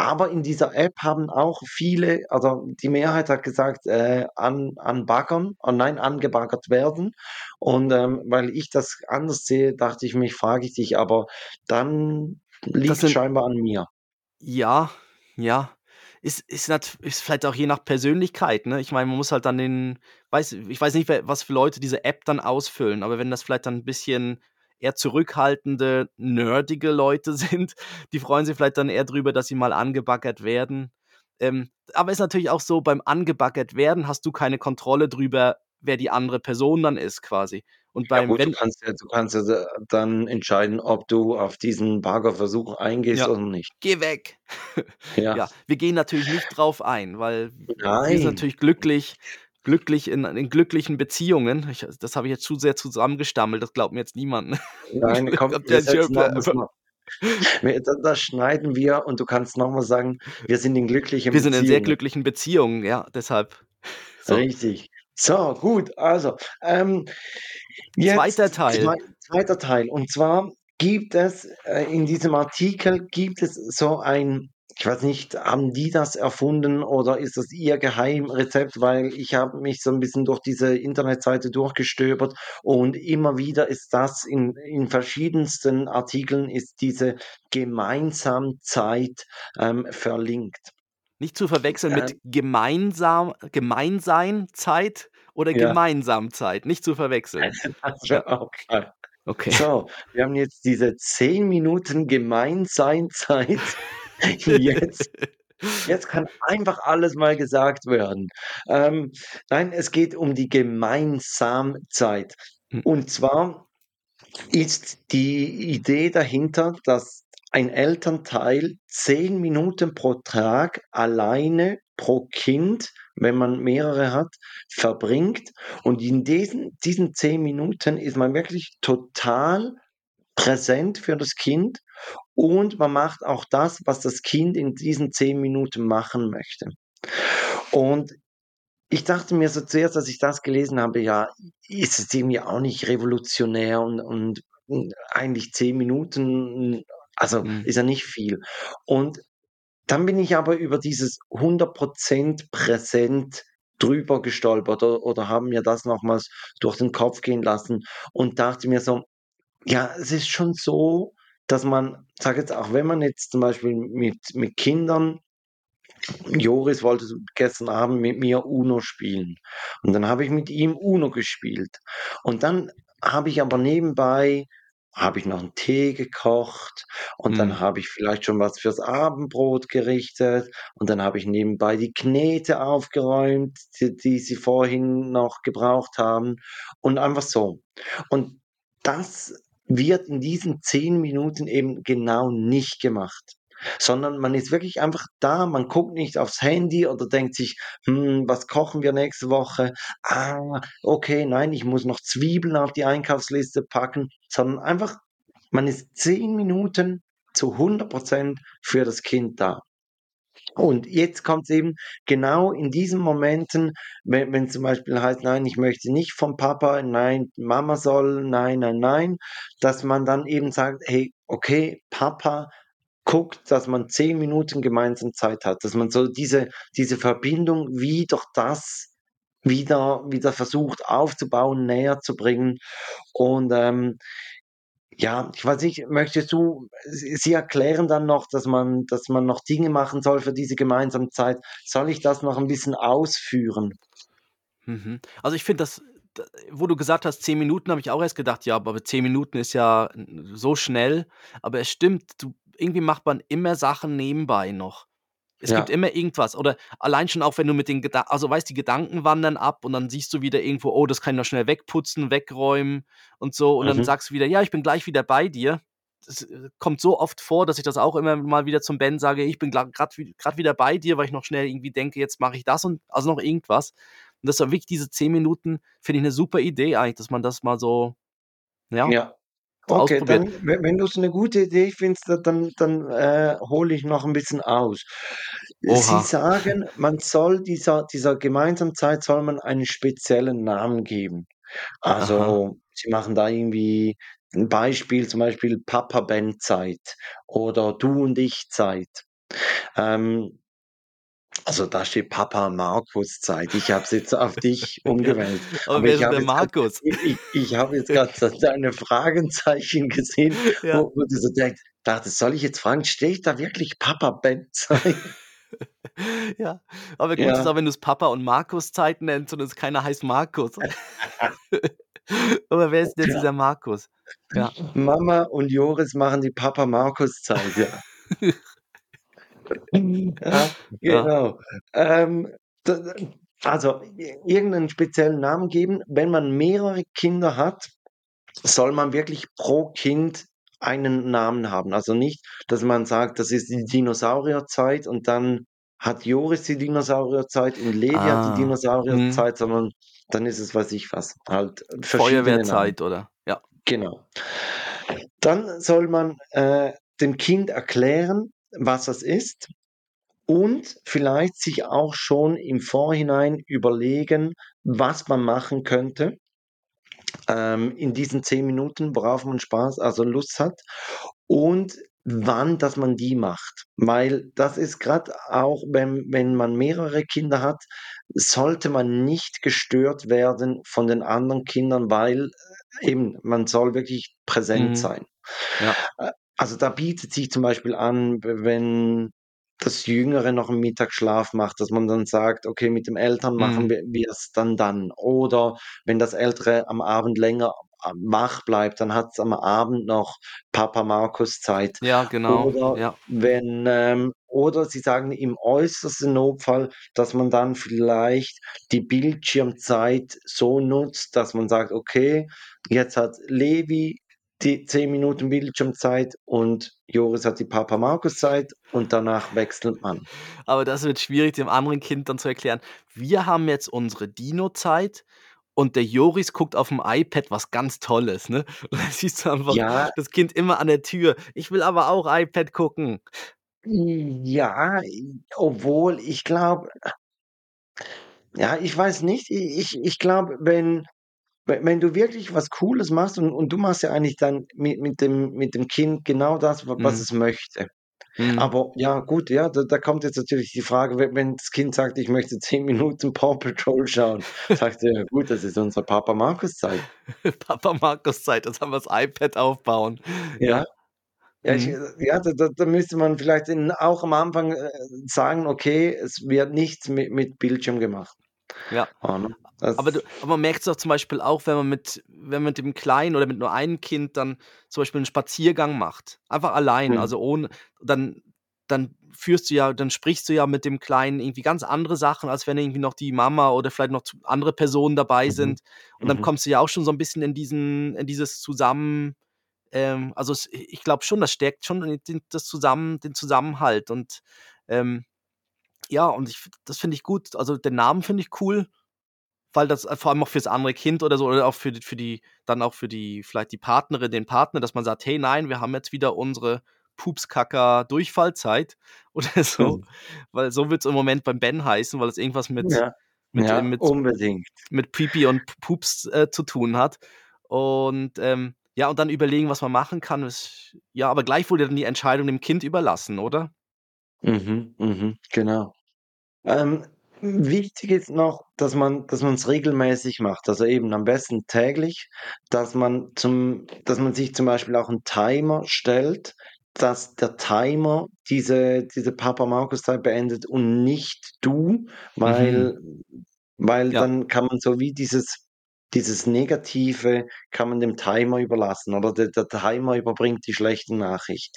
Aber in dieser App haben auch viele also, die Mehrheit hat gesagt, äh, an anbaggern oh nein, angebaggert werden. Und, ähm, weil ich das anders sehe, dachte ich mir, frage ich dich, aber dann liegt's sind scheinbar an mir. Ja, ja. Ist ist ist vielleicht auch je nach Persönlichkeit, ne? Ich meine, man muss halt dann den weiß ich weiß nicht, was für Leute diese App dann ausfüllen, aber wenn das vielleicht dann 'n bisschen eher zurückhaltende, nerdige Leute sind, die freuen sich vielleicht dann eher drüber, dass sie mal angebaggert werden. Ähm, aber ist natürlich auch so, beim angebaggert werden hast du keine Kontrolle drüber, wer die andere Person dann ist quasi. Und Ja beim gut, du wenn kannst ja du kannst ja da dann entscheiden, ob du auf diesen Baggerversuch eingehst Ja. oder nicht. Geh weg. Ja. Ja, wir gehen natürlich nicht drauf ein, weil wir sind Nein. natürlich glücklich glücklich in in glücklichen Beziehungen. Ich das habe ich jetzt zu sehr zusammengestammelt, das glaubt mir jetzt niemand, ne? Nein, komm, wir das wir das schneiden wir und du kannst noch mal sagen: „Wir sind in glücklichen Wir sind in sehr Beziehungen.“ glücklichen Beziehungen, ja, deshalb. So. Richtig. So, gut, also, ähm, Zweiter Teil. zwei zweiter Teil. Und zwar gibt es äh, in diesem Artikel gibt es so ein ich weiß nicht, haben die das erfunden oder ist das ihr Geheimrezept? Weil ich habe mich so 'n bisschen durch diese Internetseite durchgestöbert und immer wieder ist das in in verschiedensten Artikeln ist diese Gemeinsamzeit, ähm, verlinkt. Nicht zu verwechseln mit Ähm gemeinsam Gemeinsein-Zeit oder Ja. Gemeinsamzeit, nicht zu verwechseln. Ja. geil. Okay. So, wir haben jetzt diese 10 Minuten Gemeinseinzeit. Jetzt jetzt kann einfach alles mal gesagt werden. Ähm, nein, es geht um die Gemeinsamzeit. Hm. Und zwar ist die Idee dahinter, dass ein Elternteil 10 Minuten pro Tag alleine pro Kind, wenn man mehrere hat, verbringt. Und in diesen diesen 10 Minuten ist man wirklich total präsent für das Kind und man macht auch das, was das Kind in diesen 10 Minuten machen möchte. Und ich dachte mir so zuerst, als ich das gelesen habe: „Ja, ist es irgendwie auch nicht revolutionär und und eigentlich 10 Minuten, also, Mhm. ist ja nicht viel.“ Und dann bin ich aber über dieses 100 % präsent drüber gestolpert o oder habe mir das nochmals durch den Kopf gehen lassen und dachte mir so: „Ja, es ist schon so, dass man“ sage jetzt auch, wenn man jetzt zum Beispiel mit mit Kindern Joris wollte gestern Abend mit mir UNO spielen. Und dann habe ich mit ihm UNO gespielt. Und dann habe ich aber nebenbei habe ich noch 'n Tee gekocht und Mhm. dann habe ich vielleicht schon was fürs Abendbrot gerichtet und dann habe ich nebenbei die Knete aufgeräumt, die die sie vorhin noch gebraucht haben und einfach so. Und das wird in diesen 10 Minuten eben genau nicht gemacht, sondern man ist wirklich einfach da, man guckt nicht aufs Handy oder denkt sich: „Hm, was kochen wir nächste Woche? Ah, okay, nein, ich muss noch Zwiebeln auf die Einkaufsliste packen“, sondern einfach man ist 10 Minuten zu 100 % für das Kind da. Und jetzt kommt's eben genau in diesen Momenten, wenn wenn's zum Beispiel heißt: „Nein, ich möchte nicht vom Papa, nein, Mama soll, nein, nein, nein“, dass man dann eben sagt: „Hey, okay, Papa guckt, dass man 10 Minuten gemeinsam Zeit hat“, dass man so diese diese Verbindung wie durch das wieder wieder versucht aufzubauen, näher zu bringen. Und, ähm, ja, ich weiß nicht, möchtest du sie erklären dann noch, dass man dass man noch Dinge machen soll für diese gemeinsame Zeit. Soll ich das noch 'n bisschen ausführen? Mhm. Also, ich finde das wo du gesagt hast, 10 Minuten, habe ich auch erst gedacht: „Ja, aber 10 Minuten ist ja so schnell.“ Aber es stimmt, du irgendwie macht man immer Sachen nebenbei noch. Es gibt Ja. immer irgendwas oder allein schon auch, wenn du mit den Geda also, weißt, die Gedanken wandern ab und dann siehst du wieder irgendwo: „Oh, das kann ich noch schnell wegputzen, wegräumen“ und so. Und dann Mhm. sagst du wieder: „Ja, ich bin gleich wieder bei dir.“ Das, äh, kommt so oft vor, dass ich das auch immer mal wieder zum Ben sage: „Ich bin grad wieder bei dir“, weil ich noch schnell irgendwie denke: „Jetzt mache ich das und“ also, noch irgendwas. Und das war wirklich diese 10 Minuten finde ich 'ne super Idee eigentlich, dass man das mal so ja, Ja. Okay, dann, we wenn du's 'ne gute Idee findest, da dann dann, äh, hole ich noch 'n bisschen aus. Sie Oha. sagen, man soll dieser dieser gemeinsamen Zeit soll man einen speziellen Namen geben. Aha. Also, sie machen da irgendwie 'n Beispiel, zum Beispiel Papa-Ben-Zeit oder Du-und-ich-Zeit. Ähm, also, da steht Papa-Markus-Zeit. Ich habe es jetzt auf dich umgewählt. aber Aber wer ist denn grad Markus? i ich ich habe jetzt grad so deine Fragenzeichen gesehen, Ja. wo wo du so denkst: dachte, soll ich jetzt fragen, stehe ich da wirklich Papa Ben Zeit? ja, aber gut Ja. ist auch, wenn du es Papa und Markus Zeit nennst und es keiner heißt Markus. aber wer ist denn jetzt Ja. dieser Markus? Ja. Mama und Joris machen die Papa Markus Zeit, ja. Ja, genau. Ähm, d also, irgendeinen speziellen Namen geben. Wenn man mehrere Kinder hat, soll man wirklich pro Kind einen Namen haben. Also nicht, dass man sagt, das ist die Dinosaurierzeit und dann hat Joris die Dinosaurierzeit und Levi hat die Ah. Mhm. Dinosaurierzeit, sondern dann ist es weiß ich was, halt. Feuerwehrzeit, oder? Ja. Genau. Dann soll man, äh, dem Kind erklären, was das ist und vielleicht sich auch schon im Vorhinein überlegen, was man machen könnte, ähm, in diesen 10 Minuten, worauf man Spaß also Lust hat und wann, dass man die macht. Weil das ist grad auch, wenn wenn man mehrere Kinder hat, sollte man nicht gestört werden von den anderen Kindern, weil, äh, eben, man soll wirklich präsent Mhm. sein. Ja. Äh, also, da bietet sich zum Beispiel an, wenn das Jüngere noch 'n Mittagsschlaf macht, dass man dann sagt: „Okay, mit dem Älteren machen Mhm. wir wir's dann dann.“ Oder wenn das Ältere am Abend länger a wach bleibt, dann hat's am Abend noch Papa Markus Zeit. Ja, genau. Oder Ja. wenn, ähm oder sie sagen im äußersten Notfall, dass man dann vielleicht die Bildschirmzeit so nutzt, dass man sagt: „Okay, jetzt hat Levi die 10 Minuten Bildschirmzeit und Joris hat die Papa Markus Zeit“ und danach wechselt man. Aber das wird schwierig, dem anderen Kind dann zu erklären: „Wir haben jetzt unsere Dino-Zeit und der Joris guckt auf'm iPad was ganz Tolles“, ne? Und dann siehst du einfach Ja. das Kind immer an der Tür: „Ich will aber auch iPad gucken.“ Ja, obwohl ich glaube ja, ich weiß nicht. Ich ich glaube, wenn we wenn du wirklich was Cooles machst und und du machst ja eigentlich dann mit mit dem mit dem Kind genau das, wa was Mhm. es möchte. Mhm. Aber ja, gut, ja, da da kommt jetzt natürlich die Frage, we wenn das Kind sagt: „Ich möchte 10 Minuten Paw Patrol schauen“, sagt er: „Ja gut, das ist unsere Papa Markus Zeit.“ Papa Markus Zeit, jetzt haben wir's iPad aufbauen. Ja. Ja. Ich Mhm. äh, ja, da da da müsste man vielleicht in auch am Anfang, äh, sagen: „Okay, es wird nichts mit mit Bildschirm gemacht.“ Ja. Ja, ne? Aber du aber man merkt's doch zum Beispiel auch, wenn man mit wenn man mit dem Kleinen oder mit nur einem Kind dann zum Beispiel 'n Spaziergang macht, einfach allein, Mhm. also ohne dann dann führst du ja dann sprichst du ja mit dem Kleinen irgendwie ganz andere Sachen, als wenn irgendwie noch die Mama oder vielleicht noch andere Personen dabei Mhm. sind. Und dann Mhm. kommst du ja auch schon so 'n bisschen in diesen in dieses Zusammen ähm, also es ich glaube schon, das stärkt schon den den das Zusammen den Zusammenhalt und, ähm ja, und ich das finde ich gut. Also, den Namen finde ich cool, weil das äh, vor allem auch fürs andere Kind oder so oder auch für für die dann auch für die vielleicht die Partnerin, den Partner, dass man sagt: „Hey, nein, wir haben jetzt wieder unsere Pups-Kaka-Durchfallzeit“ oder so, Mhm. weil so wird's im Moment beim Ben heißen, weil es irgendwas mit Ja. mit äh, Ja, mit unbedingt. mit Pipi und Pups, äh, zu tun hat. Und, ähm, ja, und dann überlegen, was man machen kann, ist ja, aber gleichwohl dann die Entscheidung dem Kind überlassen, oder? Mhm, mhm, genau. Ähm, wichtig ist noch, dass man dass man's regelmäßig macht, also eben am besten täglich, dass man zum dass man sich zum Beispiel auch 'n Timer stellt, dass der Timer diese diese Papa Markus Zeit beendet und nicht du, Mhm. weil weil Ja. dann kann man so wie dieses dieses Negative kann man dem Timer überlassen, oder der der Timer überbringt die schlechte Nachricht.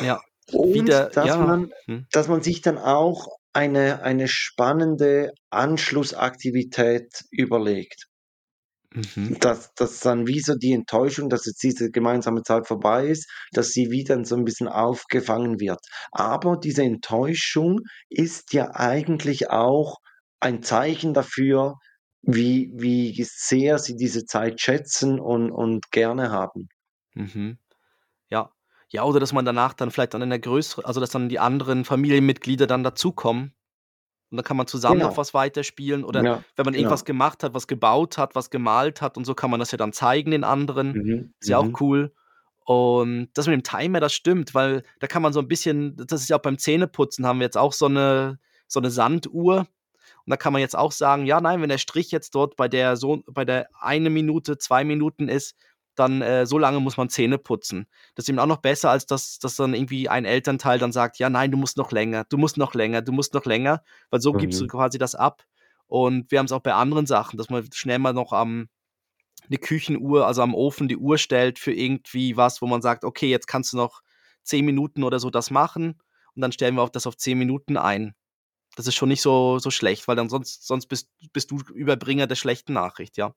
Ja, Und wieder dass ja, man mhm. dass man sich dann auch eine eine spannende Anschlussaktivität überlegt. Mhm. Dass dass dann wie so die Enttäuschung, dass jetzt diese gemeinsame Zeit vorbei ist, dass sie wieder so 'n bisschen aufgefangen wird. Aber diese Enttäuschung ist ja eigentlich auch ein Zeichen dafür, wie wie sehr sie diese Zeit schätzen und und gerne haben. Mhm. Ja. Oder dass man danach dann vielleicht dann in der größere also, dass dann die anderen Familienmitglieder dann dazukommen und dann kann man zusammen noch Genau. was weiterspielen oder Ja, wenn man irgendwas genau. gemacht hat, was gebaut hat, was gemalt hat und so kann man das ja dann zeigen den anderen. Mhm, Ist ja auch mhm. cool. Und das mit dem Timer, das stimmt, weil da kann man so 'n bisschen das ist ja auch beim Zähneputzen haben wir jetzt auch so 'ne so 'ne Sanduhr. Und da kann man jetzt auch sagen: „Ja, nein, wenn der Strich jetzt dort bei der so bei der 1 Minute, 2 Minuten ist, dann äh, so lange muss man Zähne putzen. Das ist eben auch noch besser, als dass, dass dann irgendwie ein Elternteil dann sagt, ja, nein, du musst noch länger, du musst noch länger, du musst noch länger, weil so mhm. gibst du mhm. quasi das ab. Und wir haben es auch bei anderen Sachen, dass man schnell mal noch am eine Küchenuhr, also am Ofen die Uhr stellt für irgendwie was, wo man sagt, okay, jetzt kannst du noch zehn Minuten oder so das machen und dann stellen wir auch das auf zehn Minuten ein. Das ist schon nicht so, so schlecht, weil dann sonst, sonst bist, bist du Überbringer der schlechten Nachricht, ja.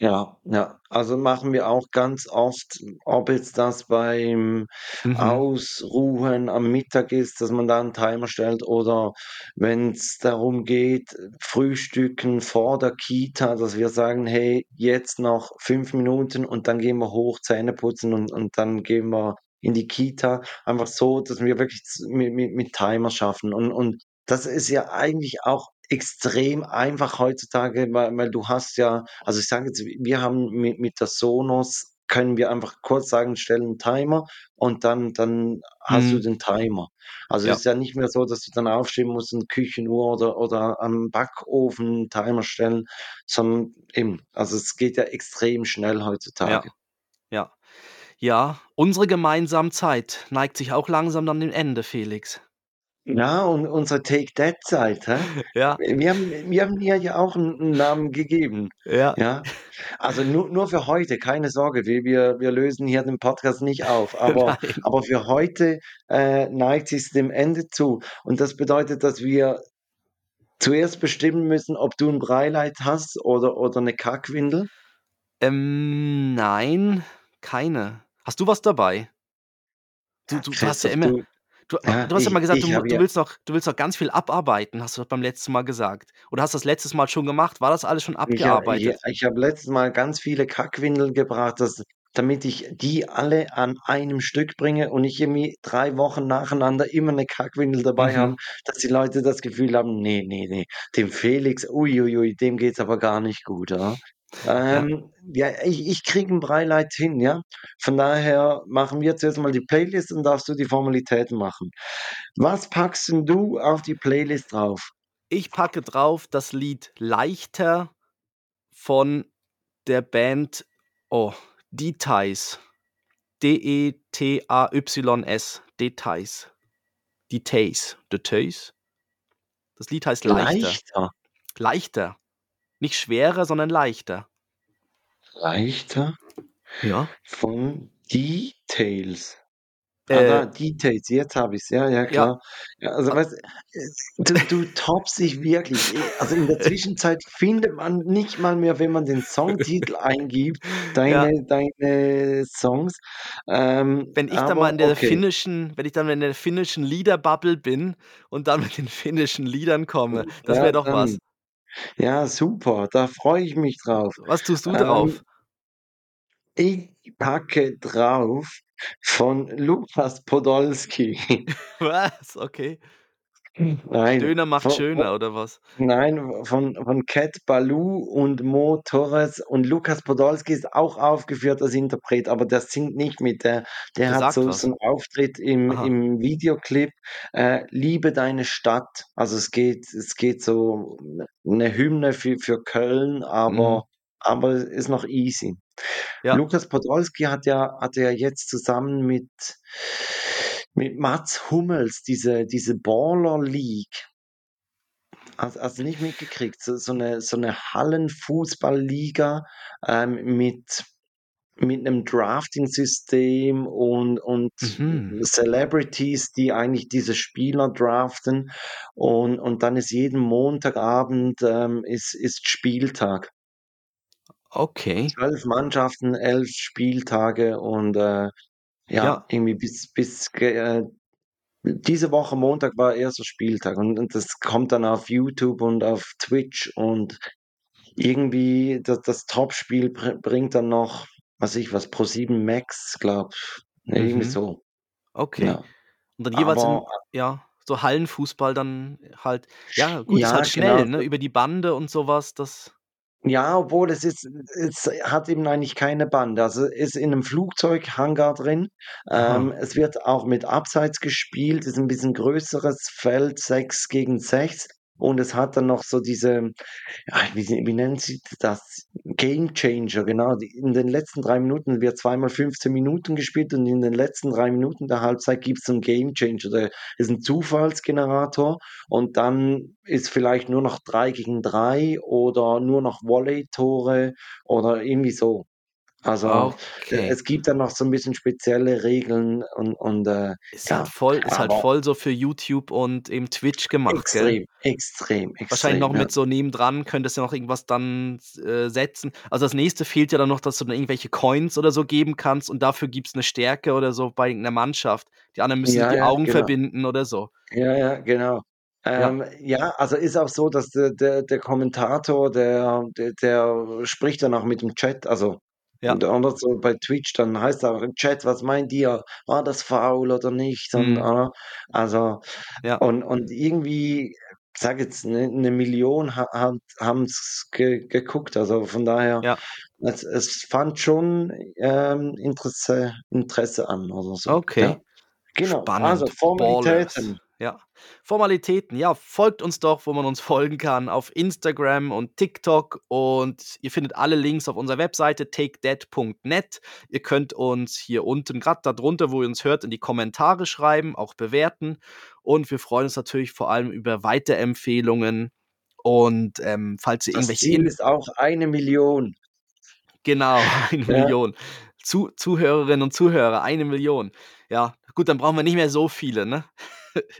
Ja, ja. Also machen wir auch ganz oft, ob jetzt das beim Mhm. Ausruhen am Mittag ist, dass man da einen Timer stellt oder wenn es darum geht, Frühstücken vor der Kita, dass wir sagen: „Hey, jetzt noch fünf Minuten und dann gehen wir hoch, Zähne putzen und und dann gehen wir in die Kita.“ Einfach so, dass wir wirklich mit mit mit Timer schaffen und und das ist ja eigentlich auch extrem einfach heutzutage, weil weil du hast ja also, ich sage jetzt, wir haben mit mit der Sonos können wir einfach kurz sagen: „Stell 'n Timer“ und dann dann hast du Mhm. den Timer. Also, es Ja. ist ja nicht mehr so, dass du dann aufstehen musst und Küchenuhr oder oder am Backofen Timer stellen, sondern eben also, es geht ja extrem schnell heutzutage. Ja, ja. Ja, unsere gemeinsame Zeit neigt sich auch langsam dann dem Ende, Felix. Ja, und unsere Take-That-Zeit, hä? Ja. Wir haben wir haben ihr ja auch 'n 'n Namen gegeben, Ja. ja? Also, nur nur für heute, keine Sorge, wir wir wir lösen hier den Podcast nicht auf, aber Nein. aber für heute, äh, neigt sich's dem Ende zu. Und das bedeutet, dass wir zuerst bestimmen müssen, ob du 'n Breileid hast oder oder 'ne Kackwindel? Ähm, nein, keine. Hast du was dabei? Du du hast ja immer du du ja, du hast ja mal ich gesagt, du ich habe du willst noch du willst noch ganz viel abarbeiten, hast du beim letzten Mal gesagt. Oder hast das letztes Mal schon gemacht? War das alles schon Ich ha ich abgearbeitet? ich habe letztes Mal ganz viele Kackwindeln gebracht, dass damit ich die alle an einem Stück bringe und nicht irgendwie 3 Wochen nacheinander immer 'ne Kackwindel dabei Mhm. dass die Leute das Gefühl haben: „Ne, ne, ne, dem Felix, ui, ui, ui, dem geht's aber gar nicht gut, ja?“ Ja. Ähm, ja, ich ich kriege 'n Breileid hin, ja? Von daher machen wir zuerst mal die Playlist, dann darfst du die Formalitäten machen. Was packst du auf die Playlist drauf? Ich packe drauf das Lied „Leichter“ von der Band, oh, Detays. D-E-T-A-Y-S, Detays. Detays, Detays? Das Lied heißt „Leichter“. Leichter? Leichter. Nicht schwerer, sondern leichter. Leichter? Ja. Von Details. Ah, Äh da, Details, jetzt habe ich's. Ja, ja, Ja. klar. Ja, also, A weißt du, du toppst dich wirklich. Also, in der Zwischenzeit findet man nicht mal mehr, wenn man den Songtitel eingibt, Ja. deine deine Songs. Ähm, Wenn ich dann mal aber in der okay. finnischen wenn ich dann in der finnischen Liederbubble bin und dann mit den finnischen Liedern komme, das Ja, wäre doch was. Ja, super, da freue ich mich drauf. Was tust du drauf? Ähm ich packe drauf von Lukas Podolski. Was? Okay. Nein, Stöhner macht vo vo schöner oder was? nein, von von Cat Ballou und Mo Torres und Lukas Podolski ist auch aufgeführt als Interpret, aber der singt nicht mit. Der der Der hat so so was. 'n Auftritt im Aha. im Videoclip, äh, „Liebe deine Stadt“. Also, es geht es geht so 'ne Hymne für für Köln, Mhm. aber aber ist noch easy. Ja. Lukas Podolski hat ja hat ja jetzt zusammen mit mit Mats Hummels diese diese Baller League Hast hast du nicht mitgekriegt? So so 'ne so 'ne Hallenfußballliga, ähm, mit mit 'nem Drafting-System und und Mhm. Celebrities, die eigentlich diese Spieler draften. Und und dann ist jeden Montagabend, ähm, ist ist Spieltag. Okay. 12 Mannschaften, 11 Spieltage und, äh, ja, Ja. irgendwie bis bis äh, diese Woche Montag war 1. Spieltag und und das kommt dann auf YouTube und auf Twitch und irgendwie da das Topspiel bri bringt dann noch, was ich was, ProSieben Max, glaube ne, irgendwie Mhm. so. Okay. Ja. Und dann jeweils Aber in ja, so Hallenfußball dann halt ja, gut, ist Ja, halt genau schnell, ne, so. über die Bande und so was, das Ja, obwohl es ist es hat eben eigentlich keine Bande. Also, ist in 'nem Flugzeughangar drin. Ähm, es wird auch mit Abseits gespielt, ist 'n bisschen größeres Feld, 6 gegen 6. und es hat dann noch so diese, wie, wie nennen sie das? Game Changer, genau. In den letzten drei Minuten wird zweimal 15 Minuten gespielt und in den letzten drei Minuten der Halbzeit gibt es einen Game Changer. Der ist ein Zufallsgenerator und dann ist vielleicht nur noch drei gegen drei oder nur noch Volley-Tore oder irgendwie so. Also okay. es gibt dann noch so ein bisschen spezielle Regeln und, und äh, ist, ja, halt voll, ist halt voll so für YouTube und eben Twitch gemacht. Extrem, extrem, extrem. Wahrscheinlich noch ja. mit so nebendran könntest du noch irgendwas dann äh, setzen. Also das nächste fehlt ja dann noch, dass du dann irgendwelche Coins oder so geben kannst und dafür gibt es eine Stärke oder so bei irgendeiner Mannschaft. Die anderen müssen ja, die Augen genau. verbinden oder so. Ja, ja, genau. Ähm, ja. ja. also ist auch so, dass der, der, der Kommentator, der, der, der, spricht dann auch mit dem Chat, also ja. Und anders so bei Twitch, dann heißt auch im Chat, was meint ihr? War das faul oder nicht? Und, mhm. äh, also, ja. und, und irgendwie, ich sag jetzt, eine, eine Million ha, haben es ge, geguckt. Also von daher, ja. es, es fand schon ähm, Interesse, Interesse an oder so. Okay. Ja. Genau, Spannend. also Formalitäten. Ballers. Ja. Formalitäten, ja, folgt uns doch, wo man uns folgen kann, auf Instagram und TikTok und ihr findet alle Links auf unserer Webseite takedead.net. Ihr könnt uns hier unten, gerade darunter, wo ihr uns hört, in die Kommentare schreiben, auch bewerten und wir freuen uns natürlich vor allem über Weiterempfehlungen und ähm, falls ihr das irgendwelche... Ziel ist auch eine Million. Genau, eine ja. Million. Zu Zuhörerinnen und Zuhörer, eine Million. Ja, gut, dann brauchen wir nicht mehr so viele, ne?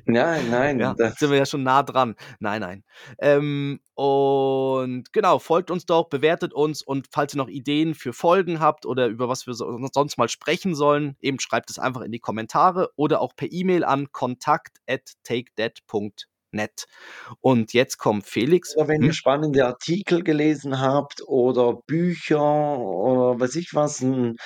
Nein, nein. Ja, sind wir ja schon nah dran. Nein, nein. Ähm, und genau, folgt uns doch, bewertet uns und falls ihr noch Ideen für Folgen habt oder über was wir so, sonst mal sprechen sollen, eben schreibt es einfach in die Kommentare oder auch per E-Mail an kontakt at takedead.net nett. Und jetzt kommt Felix. Oder wenn hm? ihr spannende Artikel gelesen habt oder Bücher oder weiß ich was, einen,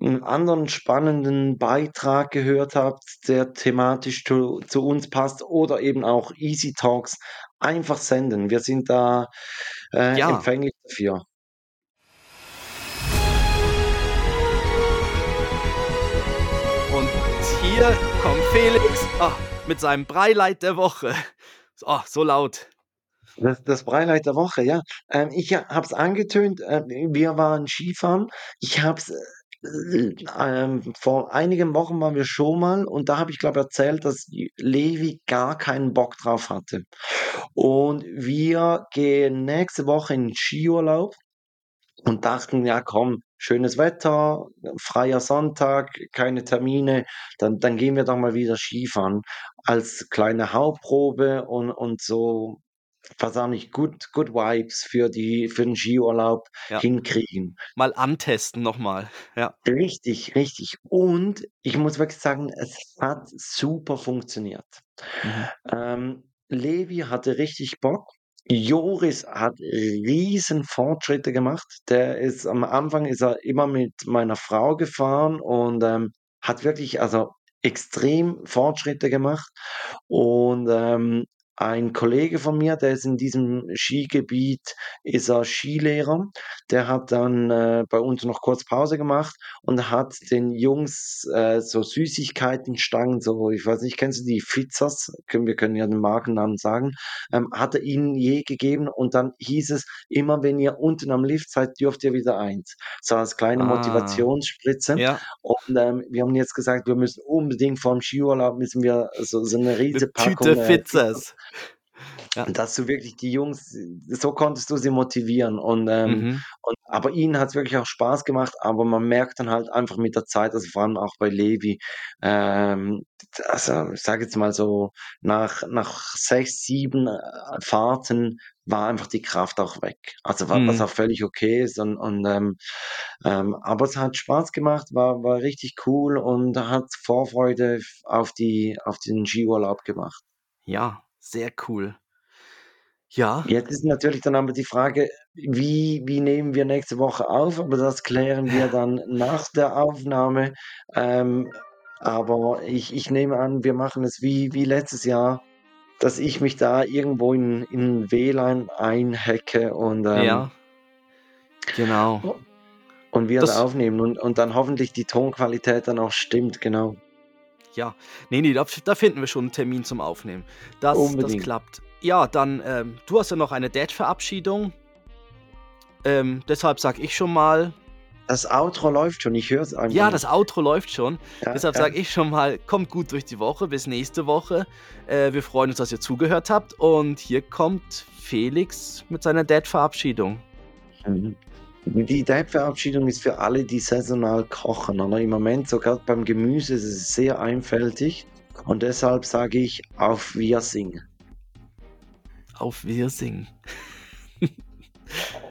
einen anderen spannenden Beitrag gehört habt, der thematisch zu, zu, uns passt oder eben auch Easy Talks, einfach senden. Wir sind da äh, ja. empfänglich dafür. Und hier kommt Felix oh, mit seinem Breileit der Woche. Oh, so laut. Das, das Breileid der Woche, ja. Ähm, ich habe es angetönt, äh, wir waren Skifahren. Ich habe es äh, ähm, vor einigen Wochen waren wir schon mal und da habe ich glaube erzählt, dass Levi gar keinen Bock drauf hatte. Und wir gehen nächste Woche in Skiurlaub und dachten, ja komm, schönes Wetter, freier Sonntag, keine Termine, dann, dann gehen wir doch mal wieder Skifahren als kleine Hauptprobe und, und so, was auch nicht, good, good Vibes für, die, für den Skiurlaub ja. hinkriegen. Mal antesten nochmal, ja. Richtig, richtig. Und ich muss wirklich sagen, es hat super funktioniert. Mhm. Ähm, Levi hatte richtig Bock. Joris hat riesen Fortschritte gemacht. Der ist am Anfang ist er immer mit meiner Frau gefahren und ähm, hat wirklich also extrem Fortschritte gemacht. Und ähm, ein Kollege von mir, der ist in diesem Skigebiet, ist er Skilehrer. Der hat dann äh, bei uns noch kurz Pause gemacht und hat den Jungs äh, so Süßigkeitenstangen, so, ich weiß nicht, kennst du die Fizzers? Wir können ja den Markennamen sagen. Ähm, hat er ihnen je gegeben und dann hieß es, immer wenn ihr unten am Lift seid, dürft ihr wieder eins. So als kleine ah, Motivationsspritze. Ja. Und ähm, wir haben jetzt gesagt, wir müssen unbedingt vor dem Skiurlaub müssen wir so, so eine riesige Packung. Tüte Fizzers. Äh, ja. Dass du wirklich die Jungs, so konntest du sie motivieren. Und, ähm, mhm. und aber ihnen hat es wirklich auch Spaß gemacht, aber man merkt dann halt einfach mit der Zeit, also vor allem auch bei Levi, ähm, also ich sage jetzt mal so, nach, nach sechs, sieben äh, Fahrten war einfach die Kraft auch weg. Also war, mhm. was auch völlig okay ist. Und, und ähm, ähm, aber es hat Spaß gemacht, war, war richtig cool und hat Vorfreude auf die, auf den Skiurlaub gemacht. Ja, sehr cool. Ja. Jetzt ist natürlich dann aber die Frage, wie, wie nehmen wir nächste Woche auf? Aber das klären wir dann nach der Aufnahme. Ähm, aber ich, ich nehme an, wir machen es wie, wie letztes Jahr, dass ich mich da irgendwo in, in WLAN einhacke und ähm, ja. Genau. Und wir das, das aufnehmen und, und dann hoffentlich die Tonqualität dann auch stimmt, genau. Ja, nee, nee, da, da finden wir schon einen Termin zum Aufnehmen. Das, das klappt. ja, dann, ähm, du hast ja noch eine Dad-Verabschiedung. Ähm, deshalb sag ich schon mal. Das Outro läuft schon, ich höre es einfach. Ja, das Outro läuft schon. Ja, deshalb ja. sage ich schon mal, kommt gut durch die Woche, bis nächste Woche. Äh, wir freuen uns, dass ihr zugehört habt. Und hier kommt Felix mit seiner Dad-Verabschiedung. Mhm. Die Depp-Verabschiedung ist für alle, die saisonal kochen. Oder? Im Moment, sogar beim Gemüse, ist es sehr einfältig. Und deshalb sage ich auf Wirsing. Auf Wirsing.